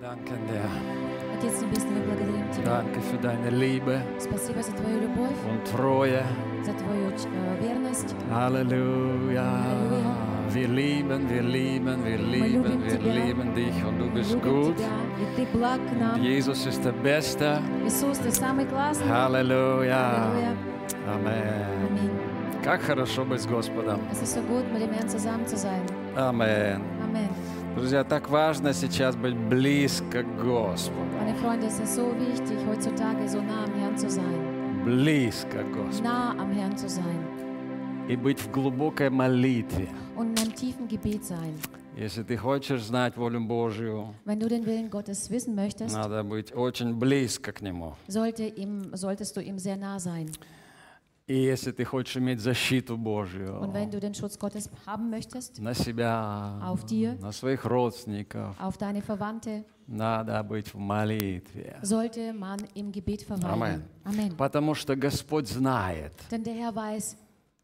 Danke dir. Отец Небесный, мы благодарим Тебя. Danke für deine Liebe Спасибо за Твою любовь, und Treue. за Твою э, верность. Halleluja. Wir lieben, wir lieben, wir lieben, lieben wir тебя. lieben dich und du Мы bist любим gut. Тебя, и Ты благ к нам. Jesus ist der Beste. Иисус, Ты самый классный. Halleluja. Halleluja. Amen. Аминь. Как хорошо быть с Господом. Es ist so gut, mit dem Herrn zusammen zu sein. Amen. Друзья, так важно сейчас быть близко к Господу. Meine Freunde, es ist so wichtig, heutzutage so nah am Herrn zu sein. Близко к Господу. Nah am Herrn zu sein. И быть в глубокой молитве. Und in einem tiefen Gebet sein. Если ты хочешь знать волю Божью, Wenn du den Willen Gottes wissen möchtest, надо быть очень близко к Нему. sollte ihm, solltest du ihm sehr nah sein. И если ты хочешь иметь защиту Und Божью wenn du den Schutz Gottes haben möchtest, на себя, Auf dir. на своих родственников, auf deine Verwandte, надо быть в молитве. sollte man im Gebet verweilen. Amen. Amen. Потому что Господь знает, Denn der Herr weiß,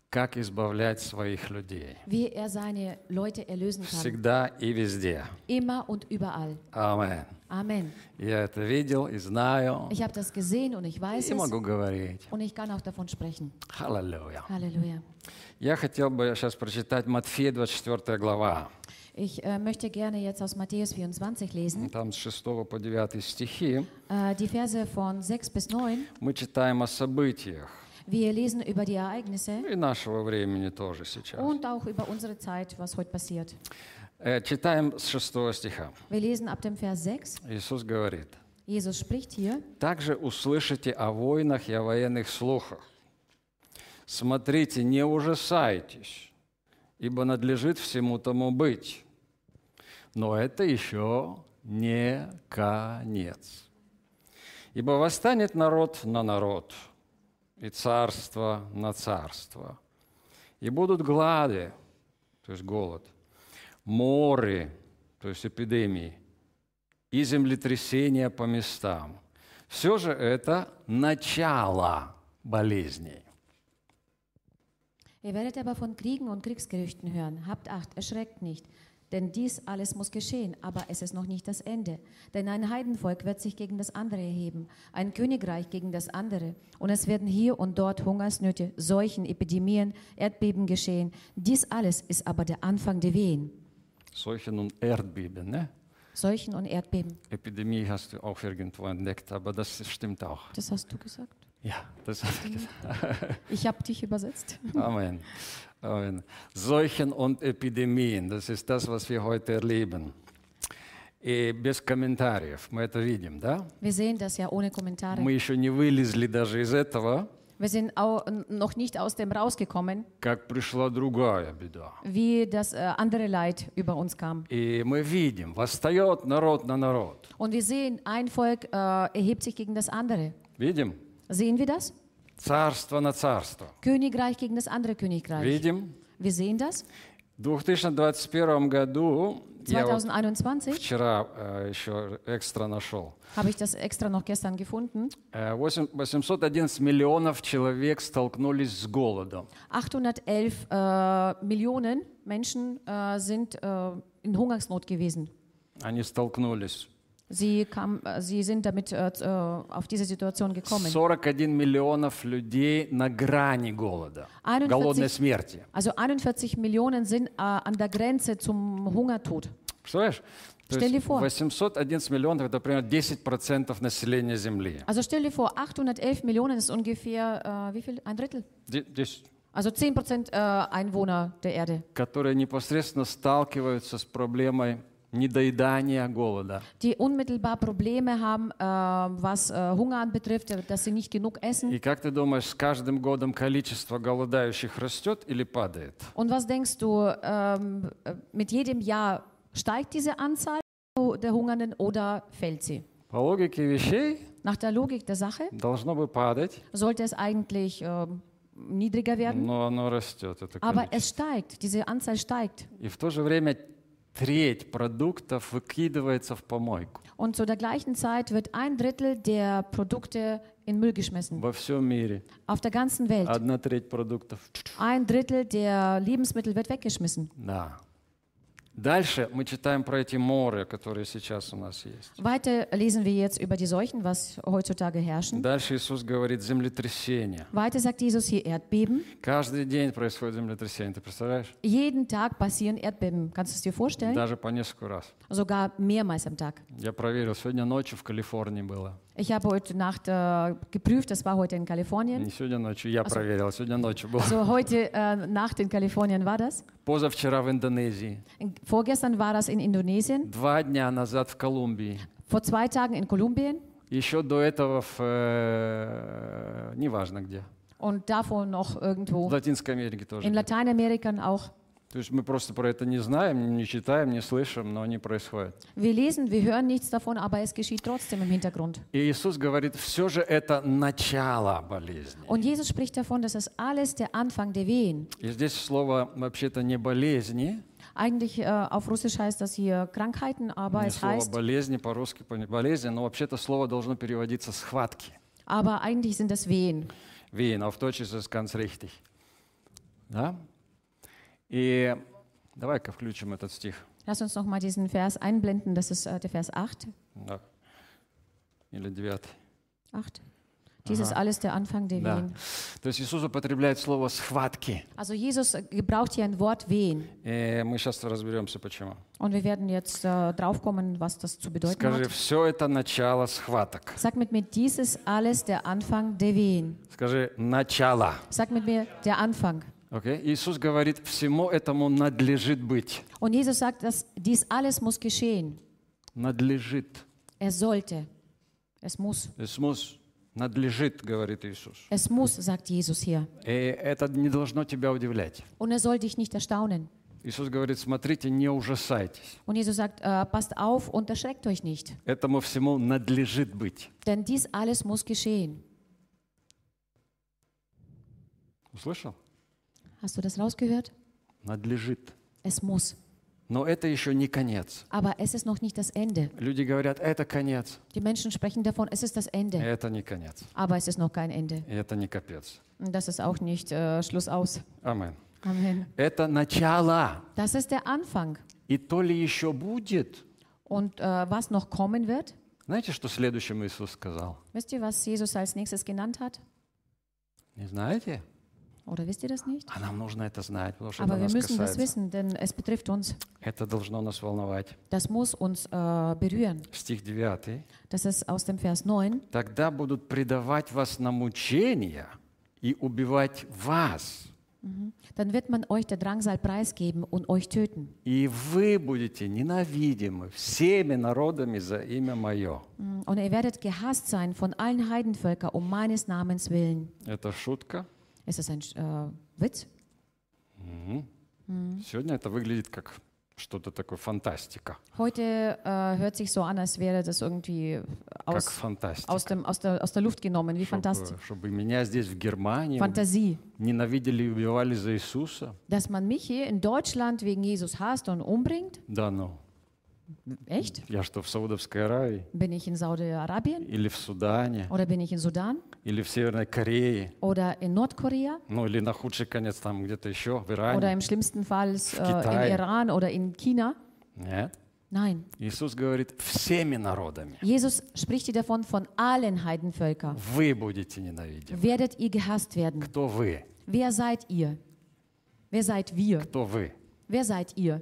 как избавлять своих людей. wie er seine Leute erlösen kann. Всегда и везде. Immer und überall. Amen. Amen. Я это видел и знаю. Ich habe das gesehen und ich weiß И es могу говорить. und ich kann auch davon sprechen. Аллилуйя. Halleluja. Я хотел бы сейчас прочитать Матфея 24 глава. Ich äh, möchte gerne jetzt aus Matthäus 24 lesen, Там с 6 по 9 стихи äh, die Verse von 6 bis 9. мы читаем о событиях. Wir lesen über die Ereignisse И нашего времени тоже сейчас. und auch über unsere Zeit, was heute passiert. Э, Читаем с 6 стиха. Wir lesen ab dem Vers 6. Иисус говорит, Jesus spricht hier. «Также услышите о войнах и о военных слухах. Смотрите, не ужасайтесь, ибо надлежит всему тому быть. Но это еще не конец. Ибо восстанет народ на народ, и царство на царство. И будут глады, то есть голод, моры, то есть эпидемии, и землетрясения по местам. Все же это начало болезней. Ihr werdet aber von Kriegen und Kriegsgerüchten hören. Habt Acht, erschreckt nicht. Denn dies alles muss geschehen, aber es ist noch nicht das Ende. Denn ein Heidenvolk wird sich gegen das andere erheben, ein Königreich gegen das andere. Und es werden hier und dort Hungersnöte, Seuchen, Epidemien, Erdbeben geschehen. Dies alles ist aber der Anfang der Wehen. Seuchen und Erdbeben, ne? Seuchen und Erdbeben. Epidemie hast du auch irgendwo entdeckt, aber das stimmt auch. Das hast du gesagt. Ja, das habe ich gesagt. Ich habe dich übersetzt. Amen. Amen. Seuchen und Эпидемien, das ist das, was wir heute erleben. И без комментариев, мы это видим, да? Wir sehen das ja ohne Kommentare. Мы еще не вылезли даже из этого, Wir sind au noch nicht aus dem rausgekommen, как пришла другая беда. wie das äh, andere Leid über uns kam. И мы видим, восстает народ на народ. Und wir sehen, ein Volk äh, erhebt sich gegen das andere. Видим? Sehen wir das? Царство на царство. Königreich gegen das andere Königreich. Видим? Wir sehen das. В 2021 году я вот 2021 вчера э, еще экстра нашел. habe ich das extra noch gestern gefunden. Э, восемь- 811 миллионов человек столкнулись с голодом. 811 äh, Millionen Menschen äh, sind äh, in Hungersnot gewesen. Они столкнулись. Sie, kam, äh, sie sind damit äh, z- äh, auf diese Situation gekommen. 41 миллионов людей на грани голода, 41 голодной смерти. Also 41 Millionen sind äh, an der Grenze zum Hungertod. Представляешь? То Stell dir есть vor. 811 миллионов – это примерно 10% населения Земли. Also stell dir vor, 811 Millionen ist ungefähr, äh, wie viel? Ein Drittel? Де- десять. Also 10 Prozent äh, Einwohner der Erde, которые непосредственно сталкиваются с проблемой недоедания, голода. die unmittelbar Probleme haben, äh, was äh, Hunger anbetrifft, dass sie nicht genug essen. И как ты думаешь, с каждым годом количество голодающих растет или падает? Und was denkst du, ähm, äh, mit jedem Jahr steigt diese Anzahl der Hungernden oder fällt sie? По логике вещей Nach der Logik der Sache должно бы падать, sollte es eigentlich ähm, niedriger werden, но оно растет. Это aber количество. es steigt, diese Anzahl steigt. И в то же время треть продуктов выкидывается в помойку Und zu der gleichen Zeit wird ein Drittel der Produkte in Müll geschmissen. во всем мире. Auf der ganzen Welt. Одна треть продуктов. Ein Drittel der Lebensmittel wird weggeschmissen. Да. Дальше мы читаем про эти моры, которые сейчас у нас есть. Weiter lesen wir jetzt über die Seuchen, was heutzutage herrschen. Дальше Иисус говорит землетрясение. Weiter sagt Jesus hier Erdbeben. Каждый день происходит землетрясение, ты представляешь? Jeden Tag passieren Erdbeben. Kannst du es dir vorstellen? Даже по несколько раз. Sogar mehrmals am Tag. Я проверил, сегодня ночью в Калифорнии было. Ich habe heute Nacht äh, geprüft, das war heute in Kalifornien. Не сегодня ночью, я проверил, сегодня ночью было. Also heute äh, Nacht in Kalifornien war das. Позавчера в Индонезии. In- Vorgestern war das in Indonesien. Два дня назад в Колумбии. Vor zwei Tagen in Kolumbien. Еще до этого в... э, неважно где. Und davor noch irgendwo В Латинской Америке in тоже. Lateinamerika auch. То есть мы просто про это не знаем, не читаем, не слышим, но они происходят. Wir lesen, wir hören nichts davon, aber es geschieht trotzdem im Hintergrund. И Иисус говорит, все же это начало болезни. Und Jesus spricht davon, das alles der Anfang der Wehen. И здесь слово вообще-то не болезни, Eigentlich äh, auf Russisch heißt das hier Krankheiten, aber не es слово heißt, болезни, по-русски болезнь, но вообще-то слово должно переводиться схватки. aber eigentlich sind das Wehen. Wehen, auf Deutsch ist es ganz richtig. Да? И давай-ка включим этот стих. Lass uns noch mal diesen Vers einblenden, das ist äh, der Vers 8. Да. Или девятый. 8. Dies ist alles der Anfang der Да. Wehen. То есть Иисус употребляет слово «схватки». Also Jesus äh, gebraucht hier ein Wort Wehen. И мы сейчас разберемся, почему. Und wir werden jetzt äh, draufkommen, was das zu bedeuten Скажи, hat. все это начало схваток. Sag mit mir, dies ist alles der Anfang der Wehen. Скажи, начало. Sag mit mir, der Anfang. Окей? Иисус говорит, всему этому надлежит быть. Und Jesus sagt, dass dies alles muss geschehen. Надлежит. Er sollte. Es muss. Es muss. Надлежит, говорит Иисус. Es muss, sagt Jesus hier. И это не должно тебя удивлять. Und er soll dich nicht erstaunen. Иисус говорит, смотрите, не ужасайтесь. Und Jesus sagt, äh, passt auf und erschreckt euch nicht. Этому всему надлежит быть. Denn dies alles muss geschehen. Услышал? Hast du das rausgehört? Надлежит. Es muss. Но это еще не конец. Aber es ist noch nicht das Ende. Люди говорят, это конец. Die Menschen sprechen davon, es ist das Ende. Это не конец. Aber es ist noch kein Ende. И это не капец. Und das ist auch nicht äh, Schluss aus. Амен. Amen. Это начало. Das ist der Anfang. И то ли еще будет. Und äh, was noch kommen wird? Знаете, что следующим Иисус сказал? Wisst ihr, was Jesus als nächstes genannt hat? Не знаете? Oder wisst ihr das nicht? А нам нужно это знать, потому что Aber это wir нас müssen das касается. wissen, denn es betrifft uns. Это должно нас волновать. Das muss uns äh, berühren. Стих 9. Das ist aus dem Vers 9. Тогда будут предавать вас на мучения и убивать вас. Dann wird man euch der Drangsal preisgeben und euch töten. И вы будете ненавидимы всеми народами за имя Мое. Mm, Und ihr werdet gehasst sein von allen Heidenvölkern um meines Namens willen. Это шутка. Ist das ein äh, Witz? Сегодня это выглядит как что-то такое фантастика. Heute äh, hört sich so an, als wäre das irgendwie Как aus, фантастика. aus, dem, aus, der, aus der Luft genommen, wie Fantas Чтобы, чтобы меня здесь в Германии Fantasie. ненавидели и убивали за Иисуса. Dass man mich hier in Deutschland wegen Jesus hasst und umbringt? Да ну. Echt? Я что, в Саудовской Аравии? Bin ich in Saudi-Arabien? Или в Судане? Oder bin ich in Sudan? Или в Северной Корее? Oder in Nordkorea? Ну или на худший конец там где-то еще, в Oder Иране? im schlimmsten Fall äh, Китае. im Iran oder in China? Нет. Nein. Иисус говорит, всеми народами Jesus spricht hier davon, von allen Heidenvölkern вы будете ненавидимы. werdet ihr gehasst werden. Кто вы? Wer seid ihr? Wer seid wir? Кто вы? Wer seid ihr?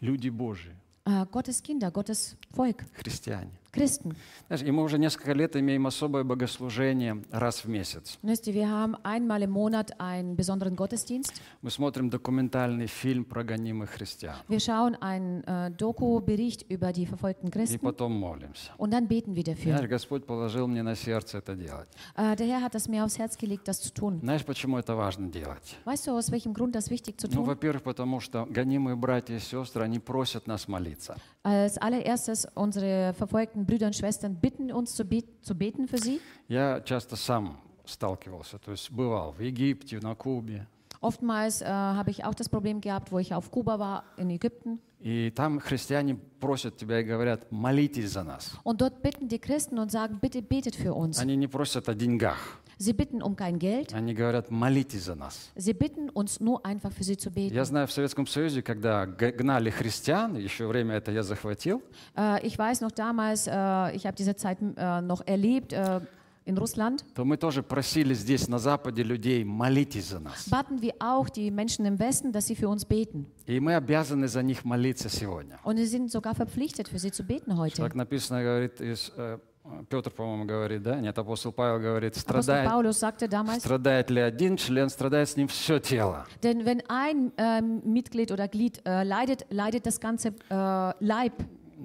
Люди Божьи, Äh, Gottes Kinder, Gottes Volk, христиане. Christen. Знаешь, и мы уже несколько лет имеем особое богослужение раз в месяц. Wisst ihr, wir haben einmal im Monat einen besonderen Gottesdienst. Мы смотрим документальный фильм про гонимых христиан. Wir schauen einen äh, Doku-Bericht über die verfolgten И Christen потом молимся. und dann beten wir dafür. Знаешь, Господь положил мне на сердце это делать. Äh, der Herr hat es mir aufs Herz gelegt, das zu tun. Знаешь, почему это важно делать? Weißt du, aus welchem Grund das wichtig zu Ну, tun? во-первых, потому что гонимые братья и сестры, они просят нас молиться. Als allererstes, unsere verfolgten Brüder und Schwestern bitten uns zu, bet zu beten für sie. Я часто сам сталкивался, то есть бывал в Египте, на Кубе. Oftmals äh, habe ich auch das Problem gehabt, wo ich auf Kuba war, in Ägypten. И там христиане просят тебя и говорят, молитесь за нас. Und dort bitten die Christen und sagen, bitte betet für uns. Они не просят о деньгах. Sie bitten um kein Geld. Они говорят, молитесь за нас. Sie bitten uns nur einfach für sie zu beten. Я знаю, в Советском Союзе, когда г- гнали христиан, еще время это я захватил, Äh, ich weiß noch damals, äh, ich habe diese Zeit äh, noch erlebt äh, in Russland, то мы тоже просили здесь, на Западе, людей, молитесь за нас. baten wir auch die Menschen im Westen, dass sie für uns beten. И мы обязаны за них молиться сегодня. Und sie sind sogar verpflichtet, für sie zu beten heute. Так написано, говорит, из, э, Петр, по-моему, говорит, да? Нет, апостол Павел говорит, страдает, damals, страдает ли один член, страдает с ним все тело. denn wenn ein ähm, Mitglied oder Glied äh, leidet, leidet das ganze äh, Leib.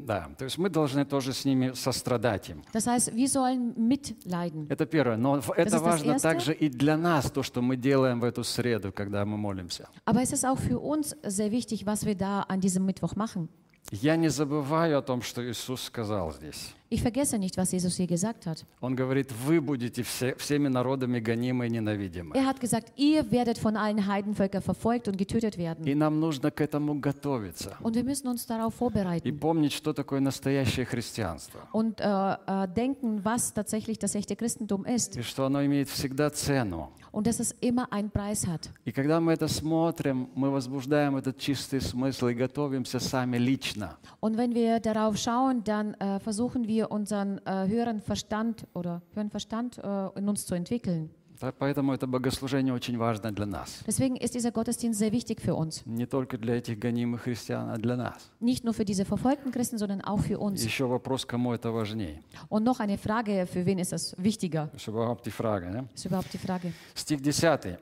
Да, то есть мы должны тоже с ними сострадать им. Das heißt, wir sollen mitleiden. Это первое. Но в- это das важно также и для нас, то, что мы делаем в эту среду, когда мы молимся. Aber es ist auch für uns sehr wichtig, was wir da an diesem Mittwoch machen. Я не забываю о том, что Иисус сказал здесь. Ich vergesse nicht, was Jesus hier gesagt hat. Он говорит, вы будете все, всеми народами гонимы и ненавидимы. Er hat gesagt, ihr werdet von allen Heidenvölkern verfolgt und getötet werden. И нам нужно к этому готовиться. Und wir müssen uns darauf И vorbereiten помнить, что такое настоящее христианство. und äh, äh, denken, was tatsächlich das echte Christentum ist И что оно имеет всегда цену. und dass es immer einen Preis hat. И когда мы это смотрим, мы возбуждаем этот чистый смысл и готовимся сами лично. Und wenn wir darauf schauen, dann äh, versuchen wir unseren äh, höheren Verstand oder höheren Verstand äh, in uns zu entwickeln. Да, Поэтому это богослужение очень важно для нас. Deswegen ist dieser Gottesdienst sehr wichtig für uns. Не только для этих гонимых христиан, а для нас. Nicht nur für diese verfolgten Christen, sondern auch für uns. Еще вопрос, кому это важнее. Und noch eine Frage, für wen ist das wichtiger? Das ist überhaupt die Frage. Да? Ist überhaupt die Frage. Стих 10.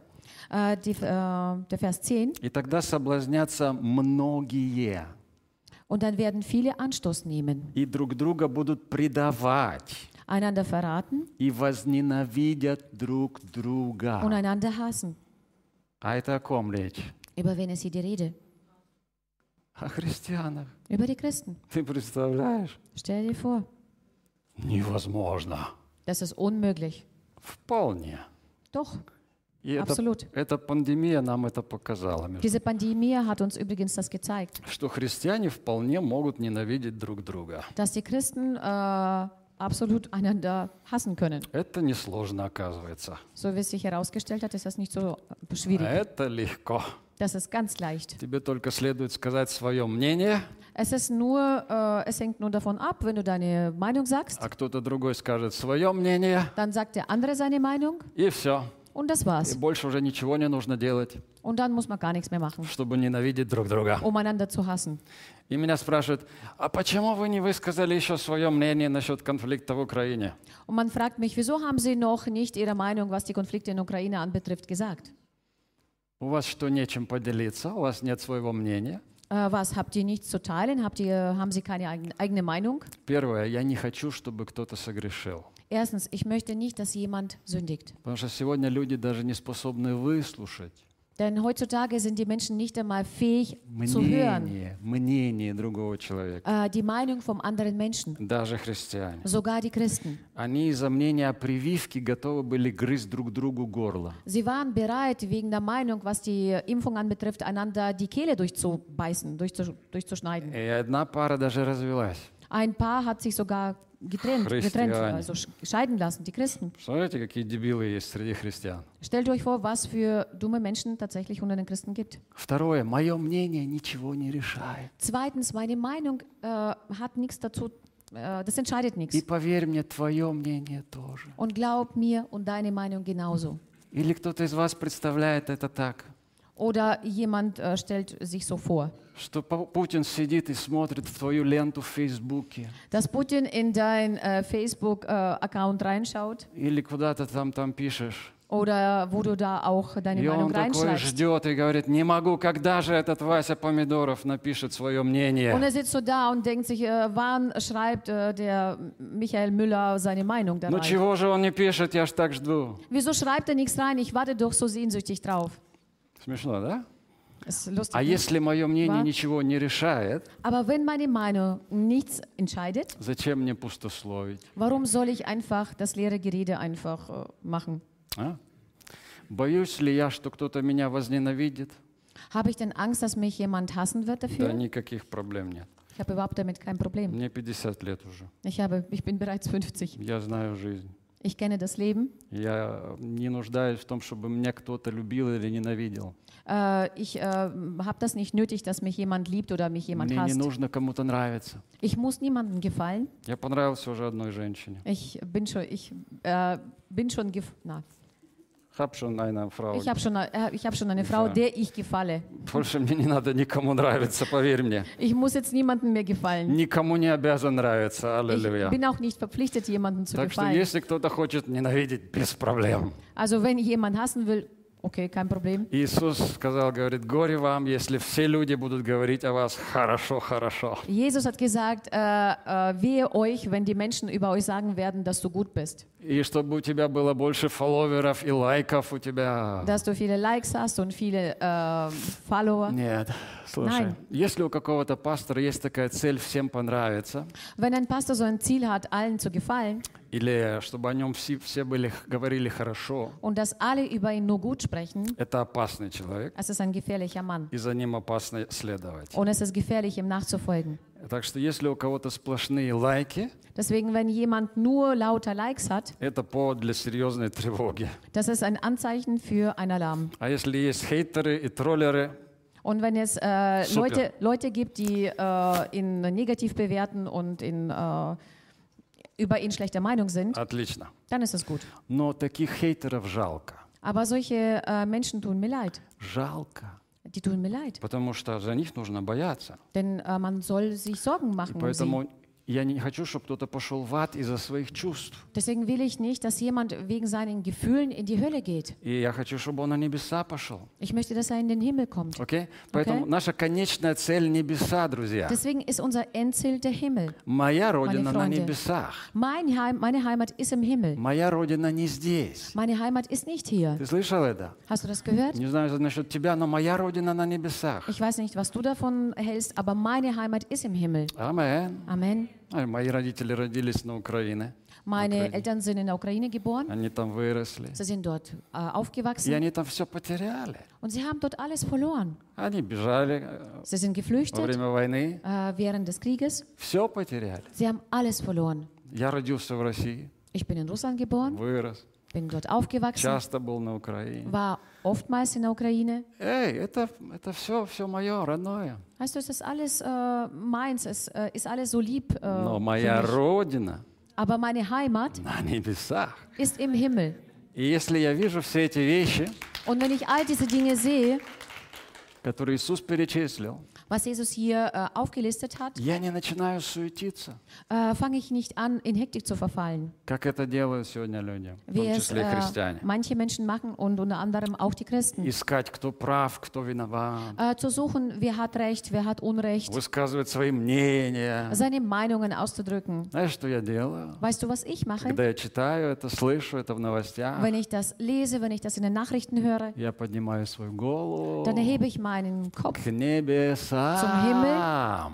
Äh, die, äh, der Vers 10. «И тогда соблазнятся многие, Und dann werden viele Anstoß nehmen, и друг друга будут предавать, einander verraten и возненавидят друг und друга». einander hassen. А это о ком речь? Über wen ist hier die Rede? О христианах. Über die Christen. Ты представляешь? Stell dir vor, Невозможно. das ist unmöglich. Вполне. Doch, И это, absolut. эта пандемия нам это показала, Diese Pandemie hat uns übrigens das gezeigt, что христиане вполне могут ненавидеть друг друга. dass die Christen äh, absolut einander hassen können. Это несложно, оказывается. So wie es sich herausgestellt hat, ist das nicht so äh, schwierig. Это легко. Das ist ganz leicht. Тебе только следует сказать свое мнение, Es ist nur, äh, es hängt nur davon ab, wenn du deine Meinung sagst, а кто-то другой скажет свое мнение, dann sagt der andere seine Meinung и все. Und das И war's. больше уже ничего не нужно делать, Und dann muss man gar nichts mehr machen, чтобы ненавидеть друг друга. um einander zu hassen. И меня спрашивают, а почему вы не высказали еще свое мнение насчет конфликта в Украине? Und man fragt mich, wieso haben Sie noch nicht Ihre Meinung, was die Konflikte in Ukraine anbetrifft, gesagt? У вас что, нечем поделиться? У вас нет своего мнения? Äh, was, habt ihr nichts zu teilen? Habt ihr, haben Sie keine eigen, eigene Meinung? Первое, я не хочу, чтобы кто-то согрешил. Erstens, ich möchte nicht, dass jemand sündigt. Потому что сегодня люди даже не способны выслушать Denn heutzutage sind die Menschen nicht einmal fähig zu hören, мнение, мнение другого человека, äh, die Meinung vom anderen Menschen, даже христиане. sogar die Christen. Они из-за мнения о прививке готовы были грызть друг другу горло. Sie waren bereit, wegen der Meinung, was die Impfung anbetrifft, einander die Kehle durchzubeißen, durchzusch durchzuschneiden. И одна пара даже развелась. Ein Paar hat sich sogar getrennt, getrennt also sch- scheiden lassen, die Christen. Смотрите, какие дебилы есть среди христиан. Stellt euch vor, was für dumme Menschen tatsächlich unter den Christen gibt. Второе, мое мнение ничего не решает. Zweitens, meine Meinung äh, hat nichts dazu, äh, das entscheidet И nichts. поверь мне, твое мнение тоже. Und glaub mir und deine Meinung genauso. Или кто-то из вас представляет это так, Oder jemand äh, stellt sich so vor, что Пу- Путин сидит и смотрит в твою ленту в Фейсбуке dass Putin in dein äh, Facebook-Account reinschaut или куда-то там, там пишешь. oder wo du da auch deine И Meinung он такой reinschreibst. ждет и говорит, не могу, когда же этот Вася Помидоров напишет свое Und мнение. er sitzt so da und denkt sich, äh, wann schreibt äh, der Michael Müller seine Meinung da Ну rein? чего же он не пишет, я ж так жду. Wieso schreibt er nichts rein? Ich warte doch so sehnsüchtig drauf. Смешно, да? А если мое мнение Ва? ничего не решает, Aber wenn meine Meinung nichts entscheidet, зачем мне пустословить? warum soll ich einfach das leere Gerede einfach äh, machen? а? Боюсь ли я, что кто-то меня возненавидит? Habe ich denn Angst, dass mich jemand hassen wird Да dafür? никаких проблем нет. Ich habe überhaupt damit kein Problem. Мне 50 лет уже. Ich, habe, ich bin bereits 50. Я знаю жизнь. Ich kenne das Leben. Я не нуждаюсь в том, чтобы меня кто-то любил или ненавидел. Äh, ich äh, habe das nicht nötig, dass mich jemand liebt oder mich jemand Мне не hasst. нужно кому-то нравиться. Ich muss niemandem gefallen. Я понравился уже одной женщине. Ich bin schon, ich äh, bin schon, gef na, Hab schon eine Frau. ich habe schon, äh, ich hab schon eine Frau, Gefallen. der ich gefalle. Больше мне не надо никому нравиться, поверь мне. Ich muss jetzt niemandem mehr gefallen. Никому не обязан нравиться. Ich Аллилуйя. bin auch nicht verpflichtet, jemandem zu Так что gefallen. если кто-то хочет ненавидеть, без проблем. Also wenn jemand hassen will, okay, kein Problem. Иисус сказал, говорит, горе вам, если все люди будут говорить о вас хорошо, хорошо. Jesus hat gesagt, äh, äh, wehe euch, wenn die Menschen über euch sagen werden, dass du gut bist. И чтобы у тебя было больше фолловеров и лайков у тебя. Dass du viele Likes hast und viele äh, Follower. Нет, слушай, Nein. если у какого-то пастора есть такая цель всем понравиться, Wenn ein Pastor so ein Ziel hat, allen zu gefallen или чтобы о нем все, все были, говорили хорошо, und dass alle über ihn nur gut sprechen, это опасный человек, es ist ein gefährlicher Mann. и за ним опасно следовать. Und es ist gefährlich, ihm nachzufolgen. Так что если у кого-то сплошные лайки, Deswegen, wenn jemand nur lauter Likes hat, это повод для серьезной тревоги. das ist ein Anzeichen für einen Alarm. А если есть хейтеры и троллеры, Und wenn es äh, Super. Leute, Leute gibt, die äh, ihn negativ bewerten und in, äh, über ihn schlechter Meinung sind, отлично. dann ist es gut. Но таких хейтеров жалко. Aber solche äh, Menschen tun mir leid. Жалко. Die tun mir leid. Потому что за них нужно бояться. Denn äh, man soll sich Sorgen И machen um sie. поэтому я Deswegen will ich nicht, dass jemand wegen seinen Gefühlen in die Hölle geht. Ich möchte, dass er in den Himmel kommt. Okay? Deswegen ist unser Endziel der Himmel. Mein Heim, meine Heimat ist im Himmel. Meine Heimat ist nicht hier. Hast du das gehört? Ich weiß nicht, was du davon hältst, aber meine Heimat ist im Himmel. Amen. Amen. А Мои родители родились на Украине. Meine Eltern sind in der Ukraine geboren. Они там выросли. Sie sind dort äh, И aufgewachsen они там все потеряли. und sie haben dort alles verloren. Они бежали э, Sie sind во geflüchtet время войны. äh, während des Krieges. Все потеряли. Sie haben alles verloren. Я родился в России, Ich bin in Russland geboren, вырос. Bin dort aufgewachsen, Часто был на Украине. war oftmals in der Ukraine. Эй, это, это все, все мое, родное. Weißt du, es ist alles äh, meins, es äh, ist alles so lieb. Äh, Но моя родина Aber meine Heimat на небесах. ist im Himmel. И если я вижу все эти вещи, Und wenn ich all diese Dinge sehe, которые Иисус перечислил, was Jesus hier äh, aufgelistet hat, я не начинаю суетиться, äh, fange ich nicht an, in Hektik zu verfallen. как это делают сегодня люди, в Wie том es числе и äh, христиане. manche Menschen machen und unter anderem auch die Christen. Искать, кто прав, кто виноват, Äh, zu suchen, wer hat Recht, wer hat Unrecht, высказывать свои мнения. seine Meinungen auszudrücken. Знаешь, что я делаю? Weißt du, was ich mache? Когда я читаю это, слышу это в новостях, Wenn ich das lese, wenn ich das in den Nachrichten höre, я поднимаю свою голову dann erhebe ich meinen Kopf к небесам. Zum Himmel.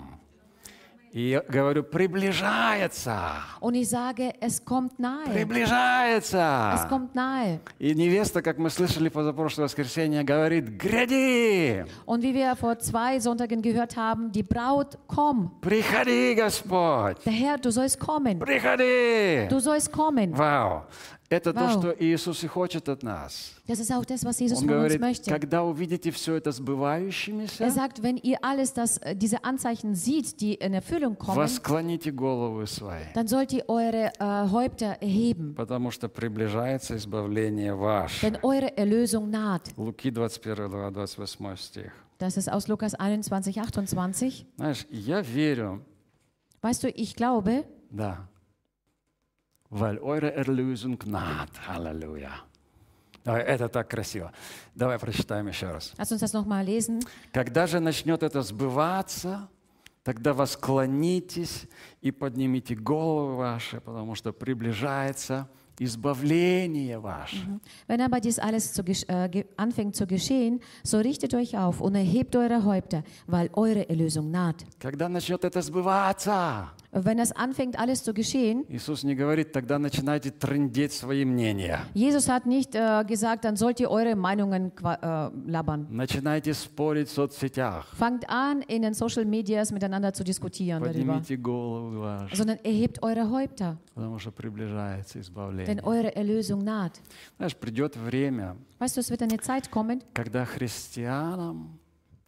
И я говорю, приближается, und ich sage, es kommt nahe. Es приближается. kommt nahe. И невеста, как мы слышали позапрошлое воскресенье, говорит, гряди, Und wie wir vor zwei Sonntagen gehört haben, die Braut, komm. приходи, Господь, Der Herr, du sollst kommen. приходи. Du sollst kommen. Вау. Это то, Вау. что Иисус и хочет от нас. Das ist auch das, was Jesus Он von uns говорит, möchte. когда увидите все это Er сбывающимися, sagt, wenn ihr alles das, äh, diese Anzeichen seht, die in Erfüllung kommen, восклоните головы свои, dann sollt ihr eure äh, Häupter erheben, потому что приближается избавление ваше. denn eure Erlösung naht. Луки 21, глава, 28 стих. Das ist aus Lukas 21, 28. Знаешь, я верю, Weißt du, ich glaube, да, weil eure Erlösung naht. Давай, это так красиво. Давай прочитаем еще раз. lass uns das nochmal lesen. Когда же начнет это сбываться, тогда восклонитесь и поднимите головы ваши, потому что приближается избавление ваше. Wenn aber dies alles zu, äh, anfängt zu geschehen, so richtet euch auf und erhebt eure Häupter, weil eure Erlösung naht. Когда начнет это сбываться, Wenn es anfängt, alles zu geschehen, Иисус не говорит, тогда начинайте трындеть свои мнения. Jesus hat nicht äh, gesagt, dann sollt ihr eure Meinungen qua- äh, labern. Начинайте спорить в соцсетях. Fangt an, in den Social Medias miteinander zu diskutieren darüber, Поднимите голову ваши, sondern erhebt eure Häupter, потому что приближается denn избавление. eure Erlösung naht. Знаешь, придет время, Weißt du, es wird eine Zeit kommen, когда христианам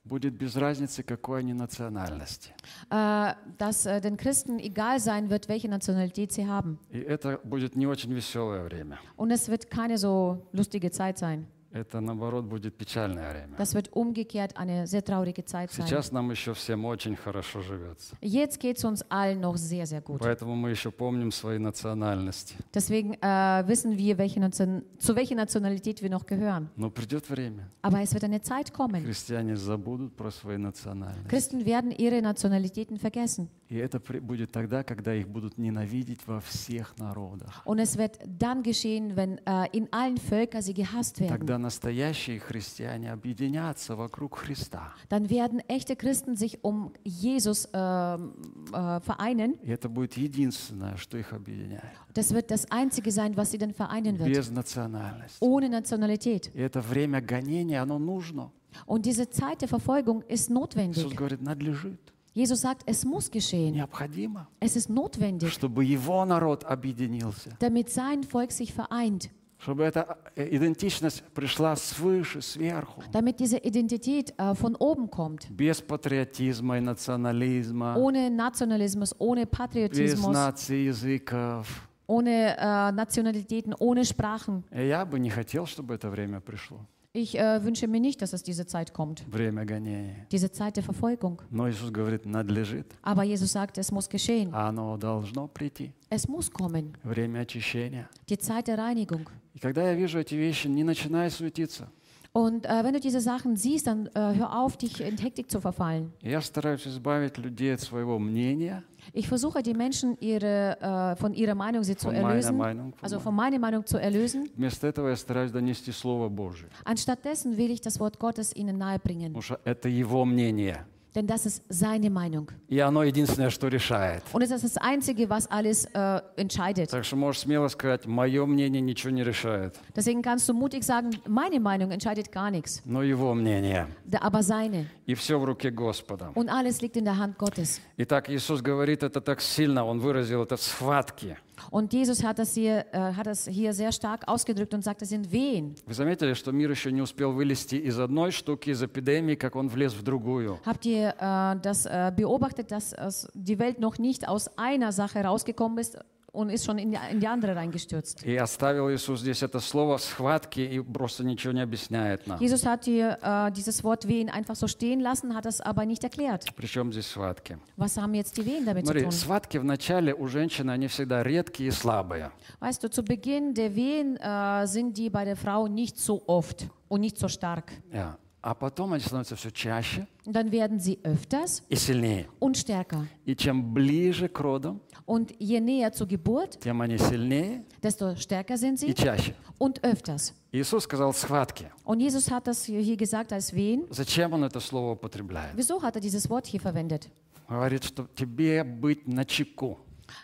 будет без разницы, какой они национальности. äh, dass äh, den Christen egal sein wird, welche Nationalität sie haben. И это будет не очень веселое время. Und es wird keine so lustige Zeit sein. Это, наоборот, будет печальное время. Das wird umgekehrt eine sehr traurige Zeit sein. Сейчас нам еще всем очень хорошо живется. Jetzt geht es uns allen noch sehr, sehr gut. Поэтому мы еще помним свои национальности. Deswegen äh, wissen wir, welche Nation zu welcher Nationalität wir noch gehören. Но придет время, Aber es wird eine Zeit kommen. христиане забудут про свои национальности. Christen werden ihre Nationalitäten vergessen. И это будет тогда, когда их будут ненавидеть во всех народах. Und es wird dann geschehen, wenn äh, in allen Völkern sie gehasst werden. Тогда настоящие христиане объединятся вокруг Христа. Dann werden echte Christen sich um Jesus ähm, äh, vereinen. И это будет единственное, что их объединяет. Das wird das Einzige sein, was sie dann vereinen wird. Без национальности. Ohne Nationalität. И это время гонения, оно нужно. Und diese Zeit der Verfolgung ist Иисус notwendig. говорит, надлежит, Jesus sagt, es muss geschehen. необходимо, Es ist notwendig, чтобы его народ объединился. damit sein Volk sich vereint. Чтобы эта э, идентичность пришла свыше, сверху. Damit diese Identität äh, von oben kommt. Без патриотизма и национализма, Ohne Nationalismus, ohne без Patriotismus, наций, языков. ohne äh, Nationalitäten, ohne Sprachen. И я бы не хотел, чтобы это время пришло. Ich äh, wünsche mir nicht, dass es diese Zeit kommt, Время гонения. diese Zeit der Verfolgung. Но Иисус говорит, надлежит. Aber Jesus sagt, es muss geschehen. А оно должно прийти. Es muss kommen. Время очищения. Die Zeit der Reinigung. И когда я вижу эти вещи, не начинай суетиться. Und äh, wenn du diese Sachen siehst, dann äh, hör auf, dich in Hektik zu verfallen. Я стараюсь избавить людей от своего мнения, Ich versuche, die Menschen ihre, äh, von ihrer Meinung sie zu von meiner erlösen, Meinung. von also мо- von meiner Meinung zu erlösen. Вместо этого я стараюсь донести Слово Божие. Anstattdessen will ich das Wort Gottes ihnen nahebringen. Потому что это Его мнение. Denn das ist seine Meinung. И оно единственное, что решает. Und es ist das Einzige, was alles äh, entscheidet. Так что можешь смело сказать, мое мнение ничего не решает, Deswegen kannst du mutig sagen, meine Meinung entscheidet gar nichts, но Его мнение. da- aber seine. И все в руке Господа. Und alles liegt in der Hand Gottes. Итак, Иисус говорит это так сильно, Он выразил это в схватке. Und Jesus hat das, hier, äh, hat das hier sehr stark ausgedrückt und sagt, es sind Wehen. Вы заметили, что мир еще не успел вылезти из одной штуки, из эпидемии, как он влез в другую? Habt ihr äh, das äh, beobachtet, dass es die Welt noch nicht aus einer Sache rausgekommen ist und ist schon in die, in die andere reingestürzt? И оставил Иисус здесь это слово «схватки» и просто ничего не объясняет нам. Jesus hat hier äh, dieses Wort Wehen einfach so stehen lassen, hat es aber nicht erklärt. Причем здесь схватки? Was haben jetzt die Wehen damit zu Смотри, tun? схватки в начале у женщины, они всегда редкие и слабые. Weißt du, zu Beginn der Wehen äh, sind die bei der Frau nicht so oft und nicht so stark. Ja. А потом они становятся все чаще dann werden sie öfters и сильнее. und stärker. И чем ближе к родам, Und je näher zur Geburt, тем они сильнее desto stärker sind и sie чаще. und öfters. Иисус сказал «схватки». Und Jesus hat das hier gesagt als Wehen. Зачем он это слово употребляет? Wieso hat er dieses Wort hier verwendet? Говорит, что тебе быть на чеку.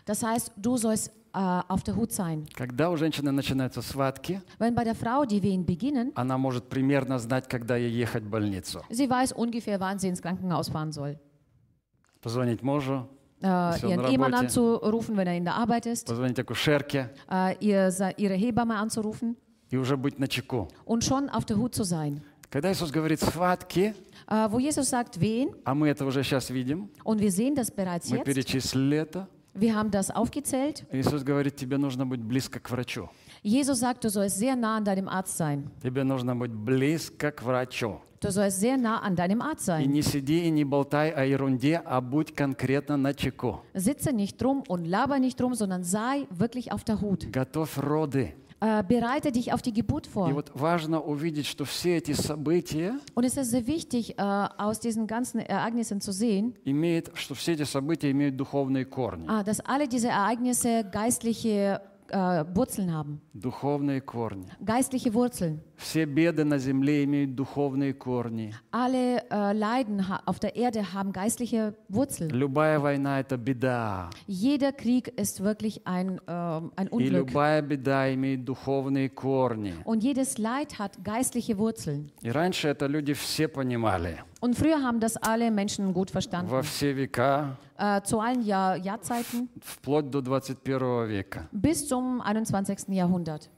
Das heißt, du sollst äh, auf der Hut sein. Когда у женщины начинаются схватки, Wenn bei der Frau die Wehen beginnen, она может примерно знать, когда ей ехать в больницу. sie weiß ungefähr, wann sie ins Krankenhaus fahren soll. Позвонить мужу, Äh, Ist ja ihren на Ehemann работе. anzurufen, wenn er in der Arbeit ist, позвонить акушерке äh, ihr, se- ihre Hebamme anzurufen и уже быть на чеку. und schon auf der Hut zu sein. Когда Иисус говорит «схватки», Äh, wo Jesus sagt Wehen, а мы это уже сейчас видим, und wir sehen das bereits мы jetzt, перечислили это, wir haben das aufgezählt. Иисус говорит, тебе нужно быть близко к врачу. Jesus sagt, du sollst sehr nah an deinem Arzt sein. Тебе нужно быть близко к врачу. Du sollst sehr nah an deinem Arzt И sein. не сиди и не болтай о ерунде, а будь конкретно на чеку. Sitze nicht drum und laber nicht drum, sondern sei wirklich auf der Hut. Готовь роды. Äh, bereite dich auf die Geburt И vor. вот важно увидеть, что все эти события Und es ist sehr wichtig, äh, aus diesen ganzen Ereignissen zu sehen, имеют, что все эти события имеют духовные корни. äh, dass alle diese Ereignisse geistliche äh, Wurzeln haben. духовные корни. Geistliche Wurzeln. Все беды на земле имеют духовные корни. Alle äh, Leiden ha- auf der Erde haben geistliche Wurzeln. Любая война – это беда. Jeder Krieg ist wirklich ein, ähm, ein И Unglück. любая беда имеет духовные корни. Und jedes Leid hat geistliche Wurzeln. И раньше это люди все понимали. Und früher haben das alle Menschen gut verstanden. Во все века, Äh, Zu allen Jahr, Jahrzeiten вплоть до 21 века. bis zum 21. Jahrhundert.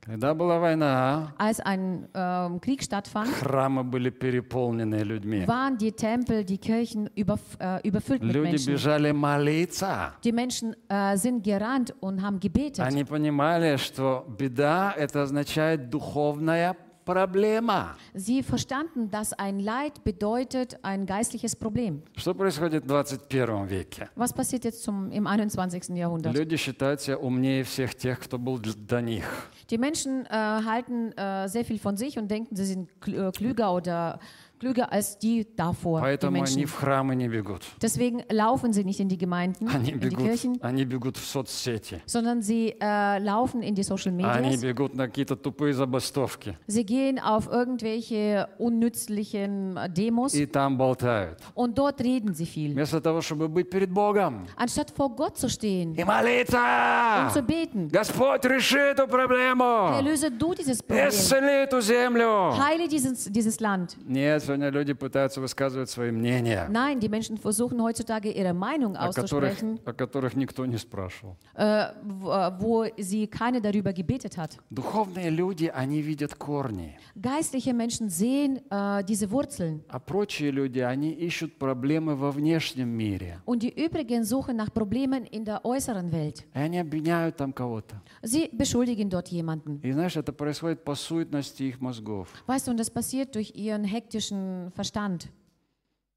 Когда была война, Als ein ähm, Krieg stattfand, храмы были переполнены людьми. waren die Tempel, die Kirchen überf äh, überfüllt mit Люди Menschen. бежали молиться. Die Menschen äh, sind gerannt und haben gebetet. Они понимали, что беда – это означает духовная проблема. Sie verstanden, dass ein Leid bedeutet ein geistliches Problem. Что происходит в 21 веке? Was passiert jetzt zum, im 21. Jahrhundert? Люди считают себя умнее всех тех, кто был дл- до них. Die Menschen äh, halten äh, sehr viel von sich und denken, sie sind kl äh, klüger oder klüger als die davor, die Поэтому они Menschen. в храмы не бегут. Deswegen laufen sie nicht in die Gemeinden, Они in die бегут, Kirchen, они бегут в соцсети. sondern sie äh, laufen in die Social Они Medias. бегут на какие-то тупые забастовки. Sie gehen auf irgendwelche unnützlichen äh, Demos И там болтают. und dort reden sie viel. Вместо того, чтобы быть перед Bогом Anstatt vor Gott zu stehen и und молиться. zu beten. Господь, реши эту проблему. Erlöse du dieses Problem. Исцели эту землю. Heile dieses, dieses Land. Нет, сегодня люди пытаются высказывать свои мнения, Nein, die Menschen versuchen heutzutage ihre Meinung о которых, auszusprechen, о которых никто не спрашивал. äh, wo, äh, sie keine darüber gebetet hat. Духовные люди, они видят корни, Geistliche Menschen sehen äh, diese Wurzeln а прочие люди, они ищут проблемы во внешнем мире. und die übrigen suchen nach Problemen in der äußeren Welt. И они обвиняют там кого-то. Sie beschuldigen dort jemanden. И знаешь, это происходит по суетности их мозгов. Weißt du, und das passiert durch ihren hektischen Verstand.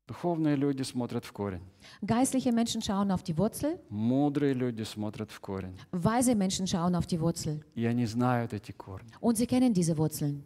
Духовные люди смотрят в корень. Geistliche Menschen schauen auf die Wurzel, Мудрые люди смотрят в корень. weise Menschen schauen auf die Wurzel. И они знают эти корни. Und sie kennen diese Wurzeln.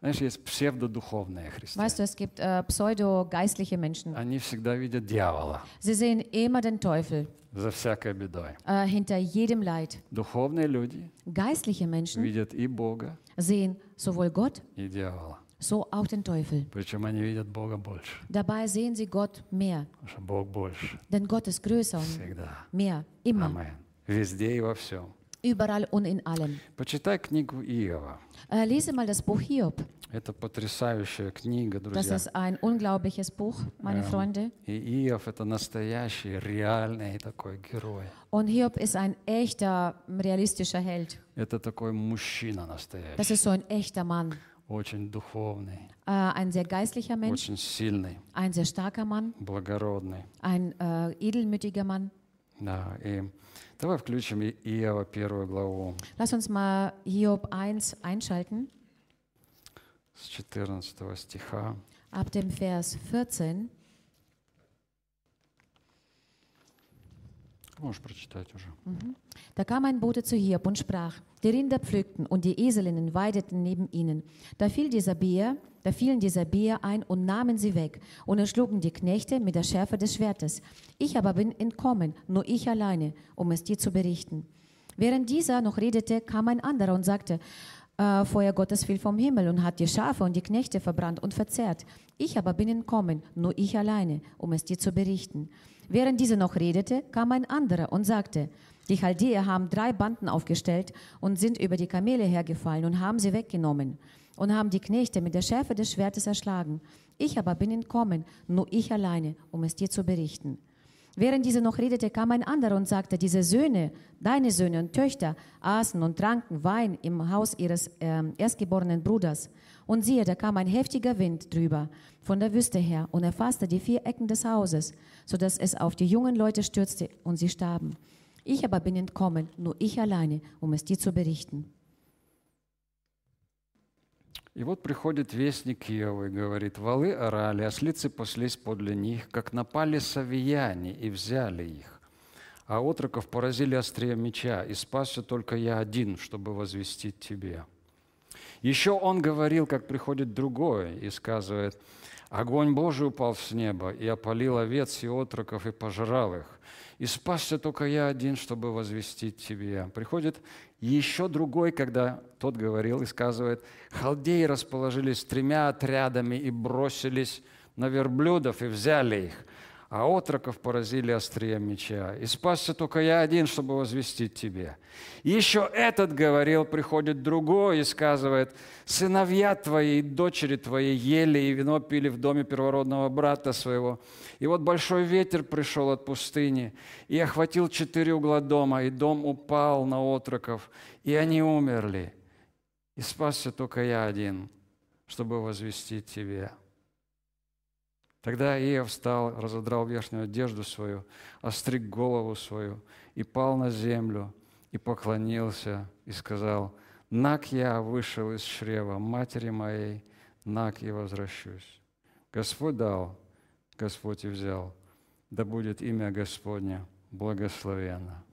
Знаешь, есть псевдодуховные христиане. Weißt du, es gibt äh, pseudo-geistliche Menschen. Они всегда видят дьявола Sie sehen immer den Teufel за всякой бедой. äh, hinter jedem Leid. Духовные люди Geistliche Menschen видят и Бога, sehen sowohl Gott, и дьявола. so auch den Teufel. Причем они видят Бога больше, Dabei sehen sie Gott mehr, Бог больше denn Gott ist größer und всегда. mehr, immer, Амен. Везде и во всем. überall und in allem. Почитай книгу Иова. Äh, lese mal das Buch Hiob. Это потрясающая книга, Das друзья. ist ein unglaubliches Buch, meine Freunde. И Иов — это настоящий, реальный такой герой. Und Hiob ist ein echter, realistischer Held. Это такой мужчина Das настоящий, ist so ein echter Mann. очень духовный, Äh, ein sehr geistlicher Mensch, очень сильный, ein sehr starker Mann, благородный. ein äh, edelmütiger Mann. Да, и давай включим И- Иова первую главу Lass uns mal Hiob 1 einschalten, с 14 стиха. ab dem Vers 14. Ты можешь прочитать уже. Da kam ein Bote zu Hiob und sprach: Die Rinder pflückten und die Eselinnen weideten neben ihnen. Da fiel die Sabier, da fielen die Sabier ein und nahmen sie weg und erschlugen die Knechte mit der Schärfe des Schwertes. Ich aber bin entkommen, nur ich alleine, um es dir zu berichten. Während dieser noch redete, kam ein anderer und sagte: äh, Feuer Gottes fiel vom Himmel und hat die Schafe und die Knechte verbrannt und verzehrt. Ich aber bin entkommen, nur ich alleine, um es dir zu berichten. Während dieser noch redete, kam ein anderer und sagte, die Chaldeer haben drei Banden aufgestellt und sind über die Kamele hergefallen und haben sie weggenommen und haben die Knechte mit der Schärfe des Schwertes erschlagen. Ich aber bin entkommen, nur ich alleine, um es dir zu berichten. Während dieser noch redete, kam ein anderer und sagte, diese Söhne, deine Söhne und Töchter, aßen und tranken Wein im Haus ihres ähm, erstgeborenen Bruders. Und siehe, da kam ein heftiger Wind drüber von der Wüste her und erfasste die vier Ecken des Hauses, sodass es auf die jungen Leute stürzte und sie starben. Ich aber bin entkommen, nur ich alleine, um es dir zu berichten. И вот приходит вестник Иова и говорит, «Валы орали, ослицы паслись подле них, как напали савияне и взяли их. А отроков поразили острие меча, и спасся только я один, чтобы возвестить тебе». Еще он говорил, как приходит другой, и сказывает, огонь Божий упал с неба и опалил овец и отроков и пожрал их. И спасся только я один, чтобы возвестить тебе. Приходит еще другой, когда тот говорил и сказывает, халдеи расположились тремя отрядами и бросились на верблюдов и взяли их а отроков поразили острием меча. И спасся только я один, чтобы возвестить тебе. И еще этот говорил, приходит другой и сказывает, сыновья твои и дочери твои ели и вино пили в доме первородного брата своего. И вот большой ветер пришел от пустыни и охватил четыре угла дома, и дом упал на отроков, и они умерли. И спасся только я один, чтобы возвестить тебе. Тогда Иов встал, разодрал верхнюю одежду свою, остриг голову свою и пал на землю и поклонился и сказал, «Нак я вышел из чрева матери моей, нак и возвращусь. Господь дал, Господь и взял, да будет имя Господне благословенно».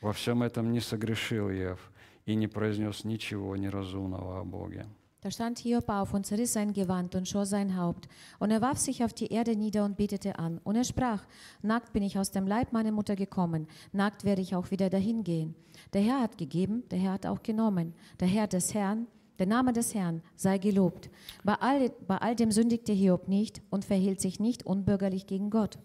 Во всем этом не согрешил Иов и не произнес ничего неразумного о Боге. Da stand Hiob auf und zerriss sein Gewand und schor sein Haupt. Und er warf sich auf die Erde nieder und betete an. Und er sprach, nackt bin ich aus dem Leib meiner Mutter gekommen, nackt werde ich auch wieder dahin gehen. Der Herr hat gegeben, der Herr hat auch genommen. Der Herr des Herrn, der Name des Herrn sei gelobt. Bei all, bei all dem sündigte Hiob nicht und verhielt sich nicht unbürgerlich gegen Gott.